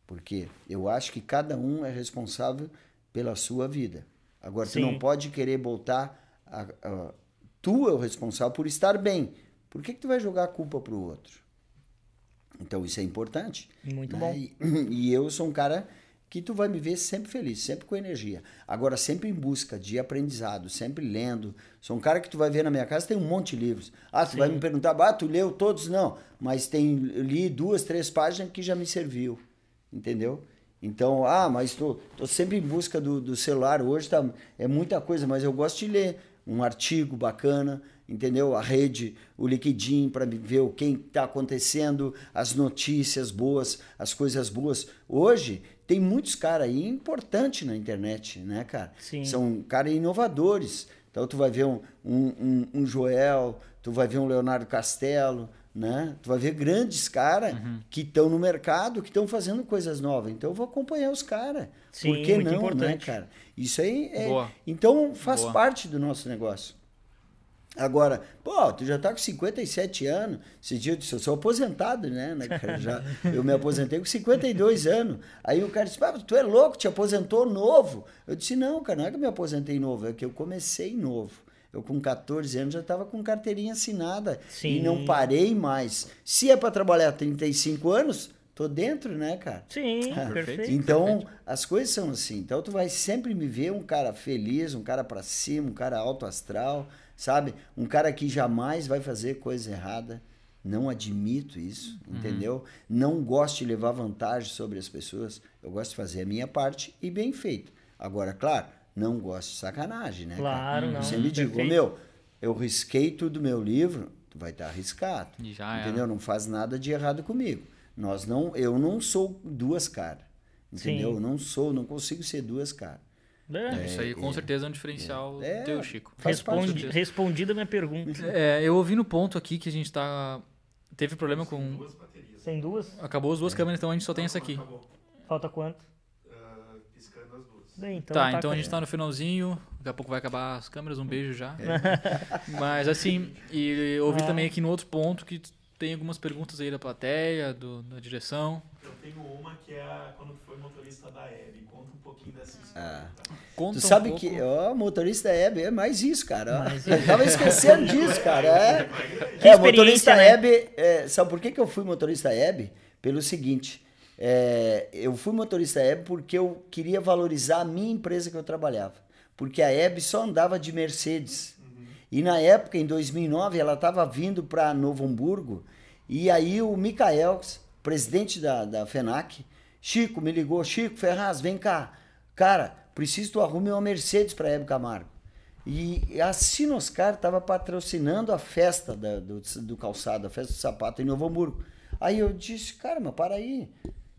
Porque eu acho que cada um é responsável pela sua vida. Agora, Sim. tu não pode querer botar a, a, tu é o responsável por estar bem. Por que, que tu vai jogar a culpa pro outro? Então isso é importante. Muito né? bom. E, e, eu sou um cara que tu vai me ver sempre feliz, sempre com energia. Agora sempre em busca de aprendizado, sempre lendo. Sou um cara que tu vai ver na minha casa tem um monte de livros. Ah, tu Sim. vai me perguntar, ah, tu leu todos? Não, mas tem li duas, três páginas que já me serviu, entendeu? Então, ah, mas tô, tô sempre em busca do, do celular. Hoje tá, é muita coisa, mas eu gosto de ler um artigo bacana, entendeu? A rede, o liquidinho para ver o que está acontecendo, as notícias boas, as coisas boas. Hoje tem muitos caras aí importantes na internet, né, cara? Sim. São caras inovadores. Então tu vai ver um, um, um, Joel, tu vai ver um Leonardo Castelo, né? Tu vai ver grandes caras uhum. que estão no mercado, que estão fazendo coisas novas. Então eu vou acompanhar os caras. Por que não, né, importante. né, cara? Isso aí é. Boa. Então faz Boa. parte do nosso negócio. Agora, pô, tu já tá com 57 anos. Esse dia eu disse, eu sou aposentado, né? né já, eu me aposentei com 52 anos. Aí o cara disse, ah, tu é louco, te aposentou novo. Eu disse, não, cara, não é que eu me aposentei novo, é que eu comecei novo. Eu com 14 anos já estava com carteirinha assinada Sim. e não parei mais. Se é para trabalhar 35 anos, tô dentro, né, cara? Sim, perfeito. Então, perfeito. as coisas são assim. Então, tu vai sempre me ver um cara feliz, um cara para cima, um cara alto astral, sabe? Um cara que jamais vai fazer coisa errada. Não admito isso, uhum. entendeu? Não gosto de levar vantagem sobre as pessoas. Eu gosto de fazer a minha parte e bem feito. Agora, claro, não gosto de sacanagem, né? Claro, cara? não. Eu sempre digo, meu, eu risquei tudo meu livro, tu vai estar arriscado. Já entendeu? Não faz nada de errado comigo. Nós não, eu não sou duas caras. Entendeu? Sim. Eu não sou, não consigo ser duas caras. É, isso aí com é, certeza é um diferencial é, teu, Chico. Responde, respondida a minha pergunta. É, eu ouvi no ponto aqui que a gente tá. Teve problema com. Sem duas baterias. Sem duas? Acabou as duas câmeras, então a gente só tem essa aqui. Acabou. Falta quanto? Uh, piscando as duas. Bem, então tá, tá então a gente tá no finalzinho. Daqui a pouco vai acabar as câmeras, um beijo já. É. Mas assim, e ouvi ah. também aqui no outro ponto que tem algumas perguntas aí da plateia, do, da direção. Eu tenho uma que é a, quando foi motorista da Hebe. Conta um pouquinho dessa história. Ah. Conta tu um sabe pouco. que o motorista Hebe é mais isso, cara. Mais eu tava esquecendo disso, cara. É, é motorista né? Hebe. É, sabe por que, que eu fui motorista Hebe? Pelo seguinte. É, eu fui motorista Hebe porque eu queria valorizar a minha empresa que eu trabalhava. Porque a Hebe só andava de Mercedes. E na época, em 2009, ela estava vindo para Novo Hamburgo e aí o Mikael, presidente da, da FENAC, Chico me ligou, Chico Ferraz, vem cá. Cara, preciso que tu arrume uma Mercedes para Hebe Camargo. E a Sinoscar estava patrocinando a festa da, do, do calçado, a festa do sapato em Novo Hamburgo. Aí eu disse, cara, mas para aí.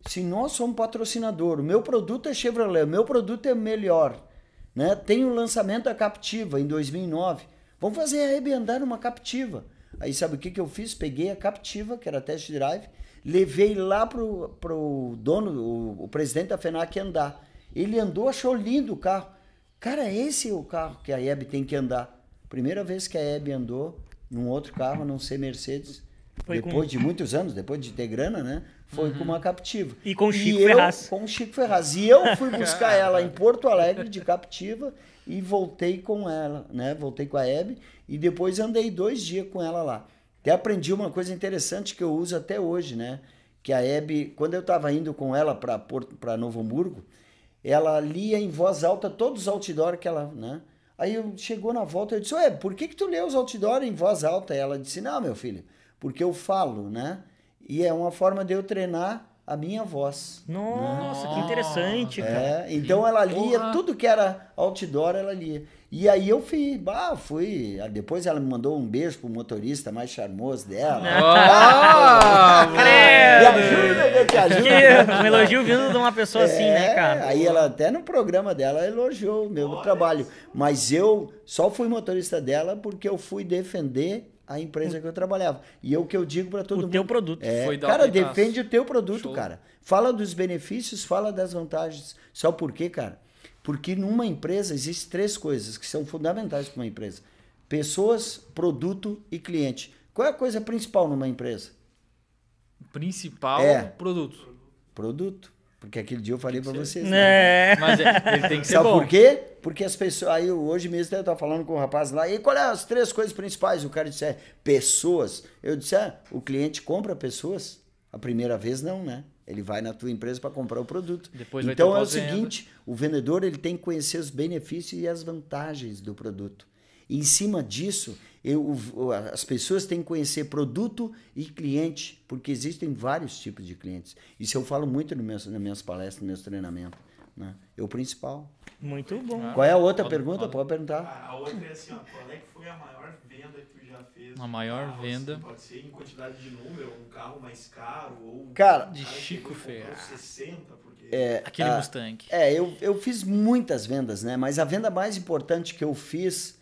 Se nós somos patrocinador, o meu produto é Chevrolet, o meu produto é melhor. Né? Tem o lançamento da Captiva em 2009. Vamos fazer a Hebe andar numa captiva. Aí sabe o que, que eu fiz? Peguei a captiva, que era test drive, levei lá pro, pro dono, o, o presidente da FENAC andar. Ele andou, achou lindo o carro. Cara, esse é o carro que a Hebe tem que andar. Primeira vez que a Hebe andou num outro carro, a não ser Mercedes, Foi depois com- de muitos anos, depois de ter grana, né? Foi com uma captiva. E com o Chico eu, Ferraz. Com o Chico Ferraz. E eu fui buscar ela em Porto Alegre de captiva e voltei com ela, né? Voltei com a Hebe e depois andei dois dias com ela lá. Até aprendi uma coisa interessante que eu uso até hoje, né? Que a Hebe, quando eu estava indo com ela para Novo Hamburgo, ela lia em voz alta todos os outdoor que ela, né? Aí eu chegou na volta eu disse, ué, por que que tu lê os outdoor em voz alta? Ela disse, não, meu filho, porque eu falo, né? E é uma forma de eu treinar a minha voz. Nossa, que interessante, cara. É, então ela lia porra. tudo que era outdoor, ela lia. E aí eu fui, bah, fui. Depois ela me mandou um beijo pro motorista mais charmoso dela. Ah, Me ajuda, né, te ajuda. Que um elogio vindo de uma pessoa assim, né, É, cara? Aí ela até no programa dela elogiou o meu trabalho. Mas eu só fui motorista dela porque eu fui defender a empresa que eu trabalhava. E é o que eu digo para todo O mundo. teu produto. É, Foi cara, defende o teu produto, Show. cara. Fala dos benefícios, fala das vantagens. Só por quê, cara? Porque numa empresa existem três coisas que são fundamentais para uma empresa: pessoas, produto e cliente. Qual é a coisa principal numa empresa? Principal É. produto. Produto. Porque aquele dia eu falei para vocês. né? É. Mas é, ele tem que ser Sabe bom. por quê? Porque as pessoas. Aí hoje mesmo eu estava falando com o rapaz lá. E qual é as três coisas principais? O cara disse: é, pessoas. Eu disse: é, o cliente compra pessoas. A primeira vez não, né? Ele vai na tua empresa para comprar o produto. Depois então é o seguinte: o vendedor ele tem que conhecer os benefícios e as vantagens do produto. E em cima disso, eu, as pessoas têm que conhecer produto e cliente, porque existem vários tipos de clientes. Isso eu falo muito no meus, nas minhas palestras, nos meus treinamentos. Né? É o principal. Muito bom. Qual é a outra Pode- pergunta? pode. Pode perguntar. A, outra é assim, ó, qual é que foi a maior venda que tu já fez? A de maior carro, venda. assim, pode ser em quantidade de número, um carro mais caro, ou um Cara, De cara Chico Ferraz. 60, porque... É, Aquele a- Mustang. É, eu, eu fiz muitas vendas, né? Mas a venda mais importante que eu fiz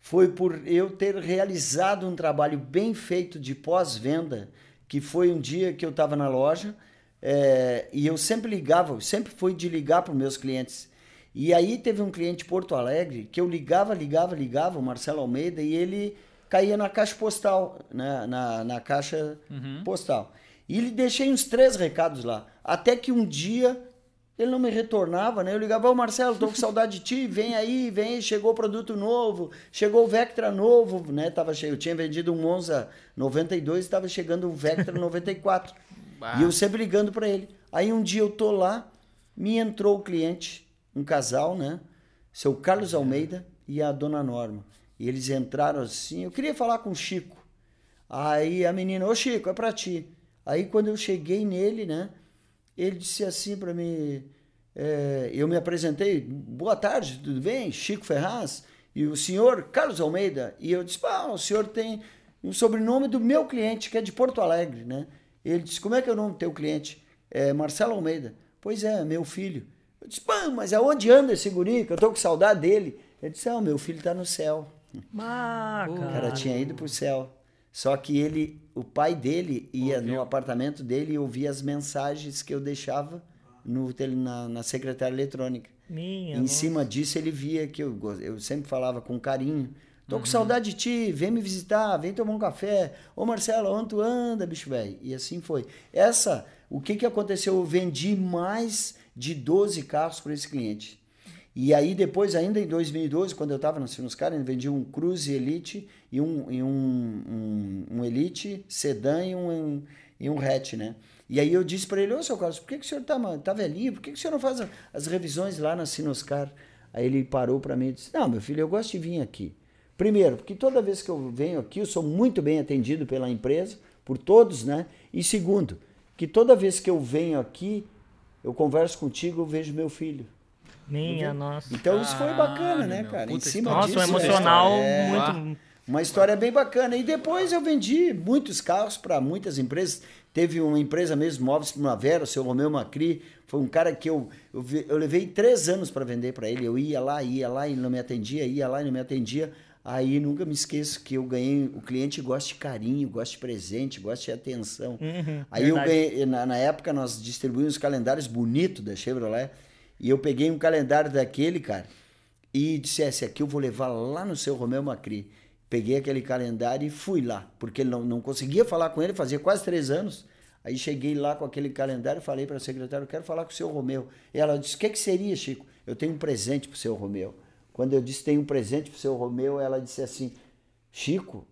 foi por eu ter realizado um trabalho bem feito de pós-venda, que foi um dia que eu estava na loja é, e eu sempre ligava, eu sempre fui de ligar para os meus clientes. E aí teve um cliente de Porto Alegre que eu ligava, ligava, ligava, o Marcelo Almeida, e ele caía na caixa postal, né? na, na caixa postal. E ele deixei uns três recados lá. Até que um dia ele não me retornava, né? Eu ligava, ô Marcelo, tô com saudade de ti, vem aí, vem aí, chegou produto novo, chegou o Vectra novo, né? Tava cheio, eu tinha vendido um Monza 92, estava chegando um Vectra 94. E eu sempre ligando para ele. Aí um dia eu tô lá, me entrou o cliente, um casal, né? Seu Carlos Almeida e a dona Norma. E eles entraram assim, eu queria falar com o Chico. Aí a menina, ô Chico, é pra ti. Aí quando eu cheguei nele, né? Ele disse assim para mim, é, eu me apresentei, boa tarde, tudo bem? Chico Ferraz e o senhor Carlos Almeida. E eu disse, pá, o senhor tem um sobrenome do meu cliente, que é de Porto Alegre, né? Ele disse, como é que é o nome do teu cliente? É Marcelo Almeida. Pois é, meu filho. Eu disse, pá, mas aonde anda esse guri? Que eu tô com saudade dele. Ele disse, ah, meu filho tá no céu. Ah, O cara. cara tinha ido pro céu. Só que ele, o pai dele ia no apartamento dele e ouvia as mensagens que eu deixava no, na, na secretária eletrônica. Minha em nossa. cima disso ele via que eu, eu sempre falava com carinho. Tô Uhum. com saudade de ti, vem me visitar, vem tomar um café. Ô Marcelo, onde tu anda, bicho velho? E assim foi. Essa, o que que aconteceu? Eu vendi mais de 12 carros para esse cliente. E aí depois, ainda em 2012, quando eu estava no Sinuscar, eu vendi um Cruze Elite e um, e um, um, um Elite sedã e um, e um hatch, né? E aí eu disse para ele, ô seu Carlos, por que, que o senhor tá, tá velhinho? Por que, que o senhor não faz as revisões lá na Sinoscar? Aí ele parou para mim e disse, não, meu filho, eu gosto de vir aqui. Primeiro, porque toda vez que eu venho aqui, eu sou muito bem atendido pela empresa, por todos, né? E segundo, que toda vez que eu venho aqui, eu converso contigo, eu vejo meu filho. Minha nossa. Então isso foi bacana, né, meu, cara? Em cima Nossa, disso. um emocional é, muito. Uma história bem bacana. E depois eu vendi muitos carros para muitas empresas. Teve uma empresa mesmo, Móveis Primavera, o seu Romeu Macri. Foi um cara que eu, eu, vi- eu levei três anos para vender para ele. Eu ia lá, ia lá e não me atendia, ia lá e não me atendia. Aí nunca me esqueço que eu ganhei. O cliente gosta de carinho, gosta de presente, gosta de atenção. Uhum, Aí eu verdade. ganhei. Na, na época nós distribuímos calendários bonitos da Chevrolet. E eu peguei um calendário daquele, cara, e disse: esse aqui eu vou levar lá no seu Romeu Macri. Peguei aquele calendário e fui lá, porque ele não, não conseguia falar com ele, fazia quase três anos. Aí cheguei lá com aquele calendário e falei para a secretária: eu quero falar com o seu Romeu. E ela disse: o que, que seria, Chico? Eu tenho um presente para o seu Romeu. Quando eu disse: tenho um presente para o seu Romeu, ela disse assim: Chico,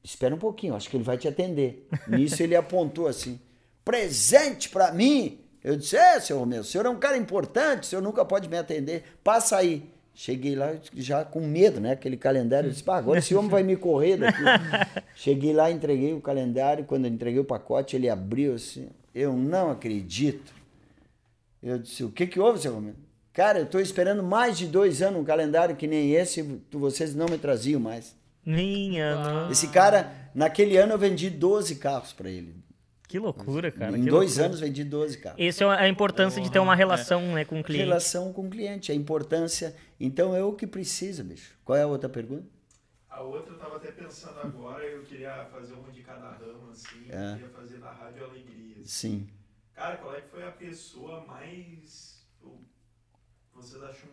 espera um pouquinho, acho que ele vai te atender. Nisso ele apontou assim: presente para mim? Eu disse: é, seu Romeu, o senhor é um cara importante, o senhor nunca pode me atender. Passa aí. Cheguei lá já com medo, né? Aquele calendário. Eu disse, pá, agora esse homem vai me correr daqui. Cheguei lá, entreguei o calendário. Quando eu entreguei o pacote, ele abriu assim. Eu não acredito. Eu disse, o que que houve, seu Romeu? Cara, eu tô esperando mais de dois anos um calendário que nem esse, vocês não me traziam mais. Minha, nossa. Esse cara, naquele ano eu vendi 12 carros para ele. Que loucura, cara. em que dois loucura. anos vendi 12 carros. Essa é a importância de ter uma relação né, com o cliente. Relação com o cliente, a importância. Então é o que precisa, bicho. Qual é a outra pergunta? A outra eu tava até pensando agora, eu queria fazer uma de cada ramo, assim, É. eu queria fazer na Rádio Alegrias. Sim. Cara, qual é que foi a pessoa mais. o- Vocês acham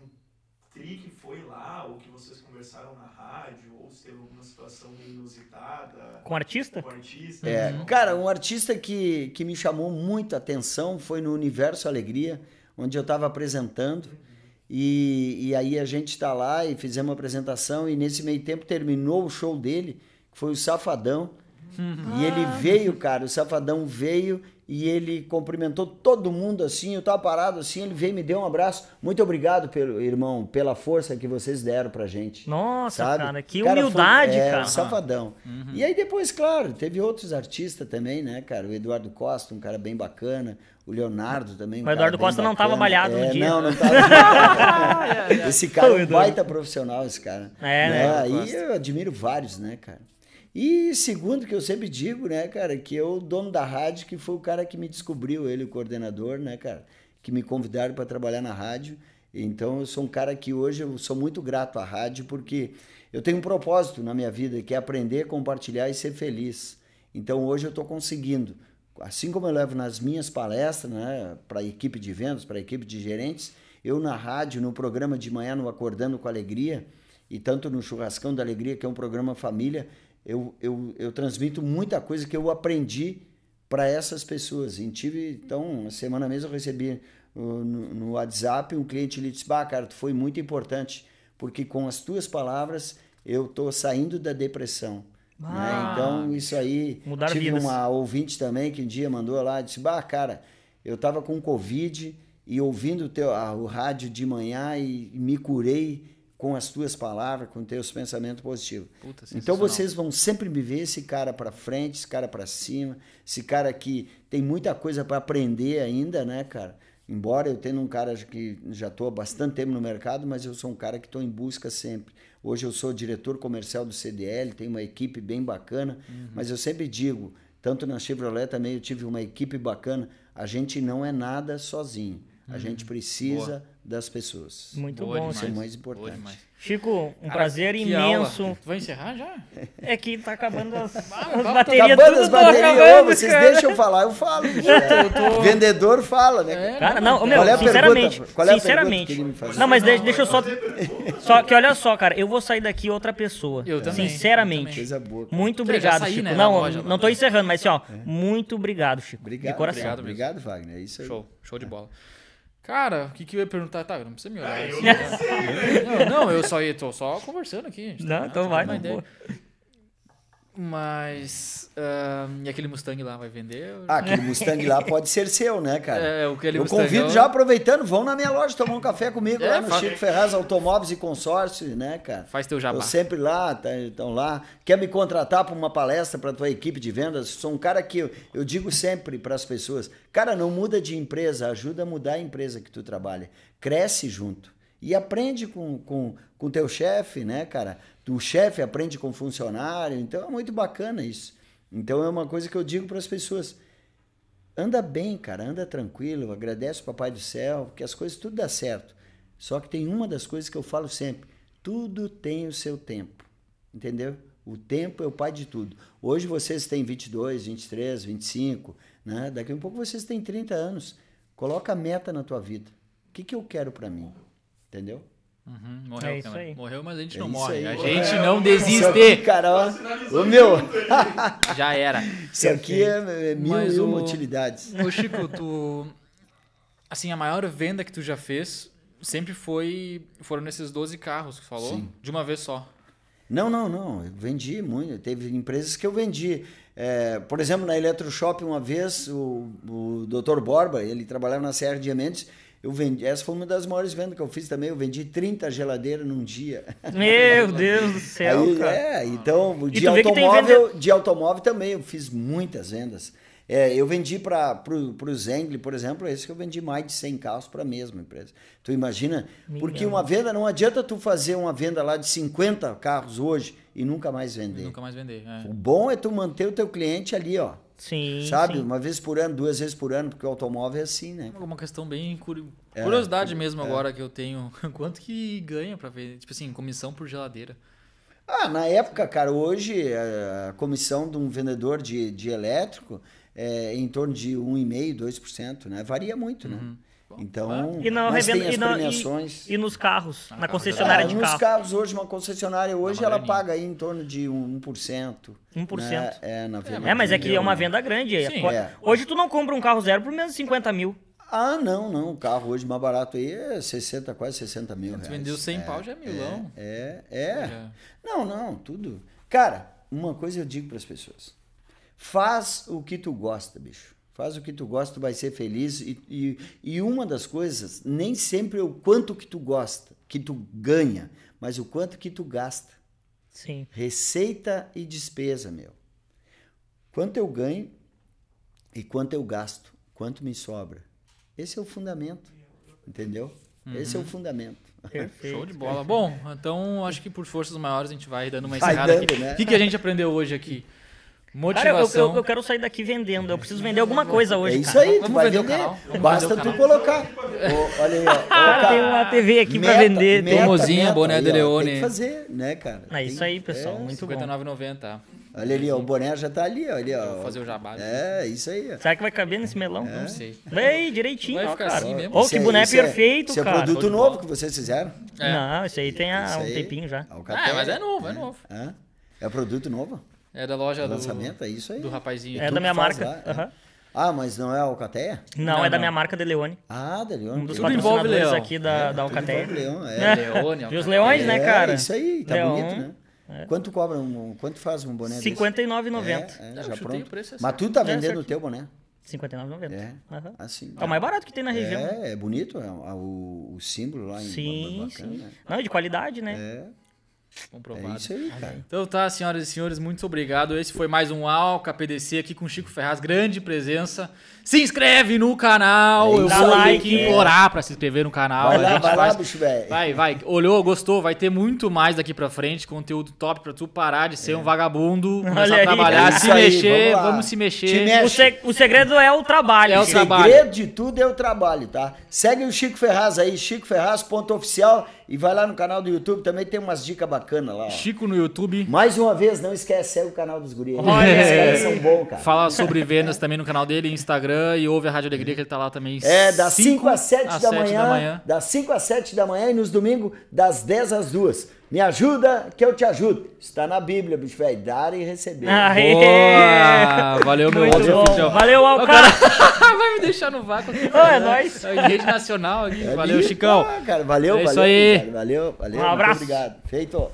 tri que foi lá, ou que vocês conversaram na rádio, ou se teve alguma situação inusitada Com artista? com o artista? É, cara, um artista que, que me chamou muito a atenção foi no Universo Alegria, onde eu estava apresentando. E, e aí a gente está lá e fizemos uma apresentação, e nesse meio tempo terminou o show dele, que foi o Safadão. E ele veio, cara, o Safadão veio e ele cumprimentou todo mundo assim, eu tava parado assim, ele veio e me deu um abraço. Muito obrigado, pelo, irmão, pela força que vocês deram pra gente. Nossa, sabe? cara, que Cara, foi- humildade, é, cara. Safadão. E aí depois, claro, teve outros artistas também, né, cara? O Eduardo Costa, um cara bem bacana. O Leonardo também. um O Eduardo Costa não tava bacana. balhado no É, dia. Não, não tava. esse cara é um baita profissional, esse cara. É, né, Eduardo Aí eu admiro vários, né, cara? E segundo que eu sempre digo, né, cara, que eu, o dono da rádio, que foi o cara que me descobriu, ele, o coordenador, né, cara, que me convidaram para trabalhar na rádio. Então eu sou um cara que hoje eu sou muito grato à rádio porque eu tenho um propósito na minha vida que é aprender, compartilhar e ser feliz. Então hoje eu estou conseguindo, assim como eu levo nas minhas palestras, né, para a equipe de vendas, para a equipe de gerentes, eu na rádio, no programa de manhã, no Acordando com Alegria, e tanto no Churrascão da Alegria, que é um programa família, eu, eu, eu transmito muita coisa que eu aprendi para essas pessoas. E tive, então, uma semana mesmo eu recebi uh, no, no WhatsApp um cliente ele disse: Bah, cara, tu foi muito importante, porque com as tuas palavras eu tô saindo da depressão. né? Então, isso aí. Mudar tive vidas. uma ouvinte também que um dia mandou lá, disse: Bah, cara, eu tava com Covid e ouvindo o, teu, a- o rádio de manhã e me curei com as tuas palavras, com teus pensamentos positivos. Puta, então vocês vão sempre me ver esse cara para frente, esse cara para cima, esse cara que tem muita coisa para aprender ainda, né, cara? Embora eu tenha um cara que já estou há bastante tempo no mercado, mas eu sou um cara que estou em busca sempre. Hoje eu sou diretor comercial do CDL, tenho uma equipe bem bacana, mas eu sempre digo, tanto na Chevrolet também eu tive uma equipe bacana, a gente não é nada sozinho. A gente precisa das pessoas. Muito Boa bom, Isso é Chico. mais importante. Chico, um Cara, prazer imenso. aula. Vai encerrar já? É que tá acabando as, as tá baterias. Acabando tudo as tão baterias, acabando, vocês cara. deixam eu falar, eu falo. bicho. É. Vendedor fala, né? É, Cara, não, meu, Qual é a sinceramente, pergunta? Qual é pergunta sinceramente. que ele me faz? Não, mas deixa, deixa eu só. Só que olha só, cara, eu vou sair daqui outra pessoa. Eu também, Sinceramente. Coisa boa. cara. Muito obrigado, saí, Chico. né, não, loja não tô encerrando, mas assim, ó, muito obrigado, Chico. Obrigado, de coração. Obrigado obrigado, Wagner. É isso aí. Show, show de bola. Cara, o que, que eu ia perguntar? Tá, não precisa me olhar. Ah, eu assim. não sei. Não, não, eu só ia, tô só conversando aqui. gente Não, tá então vai, não. Mas. ahn, e aquele Mustang lá vai vender? Ah, aquele Mustang lá pode ser seu, né, cara? É, aquele eu Mustangão- convido já aproveitando, vão na minha loja tomar um café comigo É, lá no fa- Chico Ferraz Automóveis e Consórcios, né, cara? Faz teu jabá. Eu sempre lá, tá, então lá. Quer me contratar para uma palestra para tua equipe de vendas? Sou um cara que eu, eu digo sempre para as pessoas, cara, não muda de empresa, ajuda a mudar a empresa que tu trabalha. Cresce junto e aprende com com com teu chefe, né, cara? O chefe aprende com o funcionário, então é muito bacana isso. Então é uma coisa que eu digo para as pessoas. Anda bem, cara, anda tranquilo, agradece o Papai do Céu, que as coisas tudo dá certo. Só que tem uma das coisas que eu falo sempre: tudo tem o seu tempo. Entendeu? O tempo é o pai de tudo. Hoje vocês têm 22, 23, 25, né? Daqui a um pouco vocês têm 30 anos. Coloca a meta na tua vida. O que, que eu quero para mim? Entendeu? Uhum, morreu, É isso cara. aí. Morreu, mas a gente É não morre. aí. A gente é, não desiste. aqui, cara, ó. Meu, Já era. isso aqui é, é mil Mas e uma o- utilidades. Ô, Chico, tu. Assim, a maior venda que tu já fez sempre foi. Foram nesses 12 carros que tu falou? Sim. De uma vez só. Não, não, não. Eu vendi muito. Teve empresas que eu vendi. É, por exemplo, na Eletroshop, uma vez, o, o Dr. Borba, ele trabalhava na Serra Diamantes. Eu vendi, essa foi uma das maiores vendas que eu fiz também. Eu vendi 30 geladeiras num dia. Meu Deus do céu, Aí, cara. é, então, E de automóvel, de automóvel também eu fiz muitas vendas. É, eu vendi para o Zengli, por exemplo, esse que eu vendi mais de 100 carros para a mesma empresa. Tu imagina? Porque uma venda, não adianta tu fazer uma venda lá de 50 carros hoje e nunca mais vender. Nunca mais vender. é. O bom é tu manter o teu cliente ali, ó. Sim, sabe? sim. Uma vez por ano, duas vezes por ano, porque o automóvel é assim, né? Uma questão bem É, curiosidade mesmo agora que eu tenho. Quanto que ganha pra ver? Tipo assim, comissão por geladeira. Ah, na época, cara, hoje a comissão de um vendedor de, de elétrico é em torno de 1,5%, 2%, né? Varia muito, né? Então, E não mas tem revenda as e, não, premiações. e, e nos carros, na carro concessionária Ah, de nos carro. carros hoje, uma concessionária hoje, ela paga aí em torno de 1%. 1%. Né? É, na venda. É, mas é que é uma Entendeu? venda grande. Sim. Co- É. Hoje tu não compra um carro zero por menos de 50 mil. Ah, não, não. O carro hoje mais barato aí é 60, quase 60 mil reais. Vendeu 100 pau já é milão. É, é. Já. Não, não, tudo. Cara, uma coisa eu digo para as pessoas. Faz o que tu gosta, bicho. Faz o que tu gosta, tu vai ser feliz. E, e, e uma das coisas, nem sempre é o quanto que tu gosta, que tu ganha, mas o quanto que tu gasta. Sim. Receita e despesa, meu. Quanto eu ganho e quanto eu gasto, quanto me sobra. Esse é o fundamento, entendeu? Esse Uhum. é o fundamento. Perfeito. Show de bola. Bom, então acho que por forças maiores a gente vai dando uma Vai encerrada dando, aqui. né? O que, que a gente aprendeu hoje aqui? Cara, eu, Motivação. eu, eu quero sair daqui vendendo. Eu preciso vender alguma coisa hoje, é isso cara. aí, tu Vamos vai vender o vender. Basta tu colocar. Ô, olha aí, ó. Cara, cara, tem uma TV aqui pra meta, vender. meta, Tomozinha, meta boné aí, de ó, Leone. Tem que fazer, né, cara? É isso aí, pessoal. é, muito bom. 59,90. Olha ali, ó, o boné já tá ali, ó. Ali, ó. Vou fazer o jabá. É, isso aí. ó. Será que vai caber nesse melão? Não sei. Ei, direitinho, Vai ó, ficar cara. assim mesmo. Ô, Isso que é- boné isso é- perfeito, Isso é cara. produto Show de novo bola. que vocês fizeram? É. Não, esse aí tem há Isso um aí, tempinho já. Ah, mas é novo, é novo. É produto novo? É da loja do, Lançamento, é isso aí. do rapazinho. É da minha marca. lá, é. aham. Ah, mas não é a Alcateia? Não, Não, é da não. minha marca de Leone. Ah, da Leão. Um dos Tudo patrocinadores leão. aqui da, da Alcateia. Leão, É. é. Leone, E os leões, né, É, cara? Isso aí, tá Leão, bonito, né? Quanto cobra um, quanto faz um boné desse? 59,90. É, é, já pronto. o preço, é Mas tu tá É, vendendo o teu boné? R$ 59,90. É. Assim. Assim. É o mais barato que tem na região. É, é bonito, é, o, o símbolo lá em Sim, bacana, sim. né? Não, é de qualidade, né? É, Comprovado. é isso aí, cara. Então tá, senhoras e senhores, muito obrigado. Esse foi mais um Alca PDC aqui com o Chico Ferraz, grande presença. Se inscreve no canal. É Eu vou aí, ter que é. implorar pra se inscrever no canal. Vai A lá, gente vai lá, faz- bicho velho. Vai, vai. Olhou, gostou? Vai ter muito mais daqui pra frente. Conteúdo top pra tu parar de ser um vagabundo, começar Olha a trabalhar, É se aí, mexer, vamos lá. vamos se mexer. Te mexe. O, se- o segredo é o trabalho. É o O trabalho. segredo de tudo é o trabalho, tá? Segue o Chico Ferraz aí, Chico Ferraz, ponto oficial. E vai lá no canal do YouTube, também tem umas dicas bacanas lá. Chico no YouTube. Mais uma vez, não esquece, segue o canal dos guris. Olha Os caras são bons, cara. Fala sobre vendas também no canal dele, Instagram, e ouve a Rádio Alegria, que ele tá lá também. É, das 5 às 7 às da, sete manhã, Das 5 às 7 da manhã e nos domingos, das 10 às 2. Me ajuda que eu te ajudo. Está na Bíblia, bicho velho. Dar e receber. Aê! Boa! Valeu, meu Muito oficial. Valeu, cara vai me deixar no vácuo aqui. Ô, é nóis. Em rede nacional aqui. É Valeu, Chicão. cara, valeu, É isso valeu. aí. cara, valeu, valeu. Um abraço. Muito obrigado. Feito.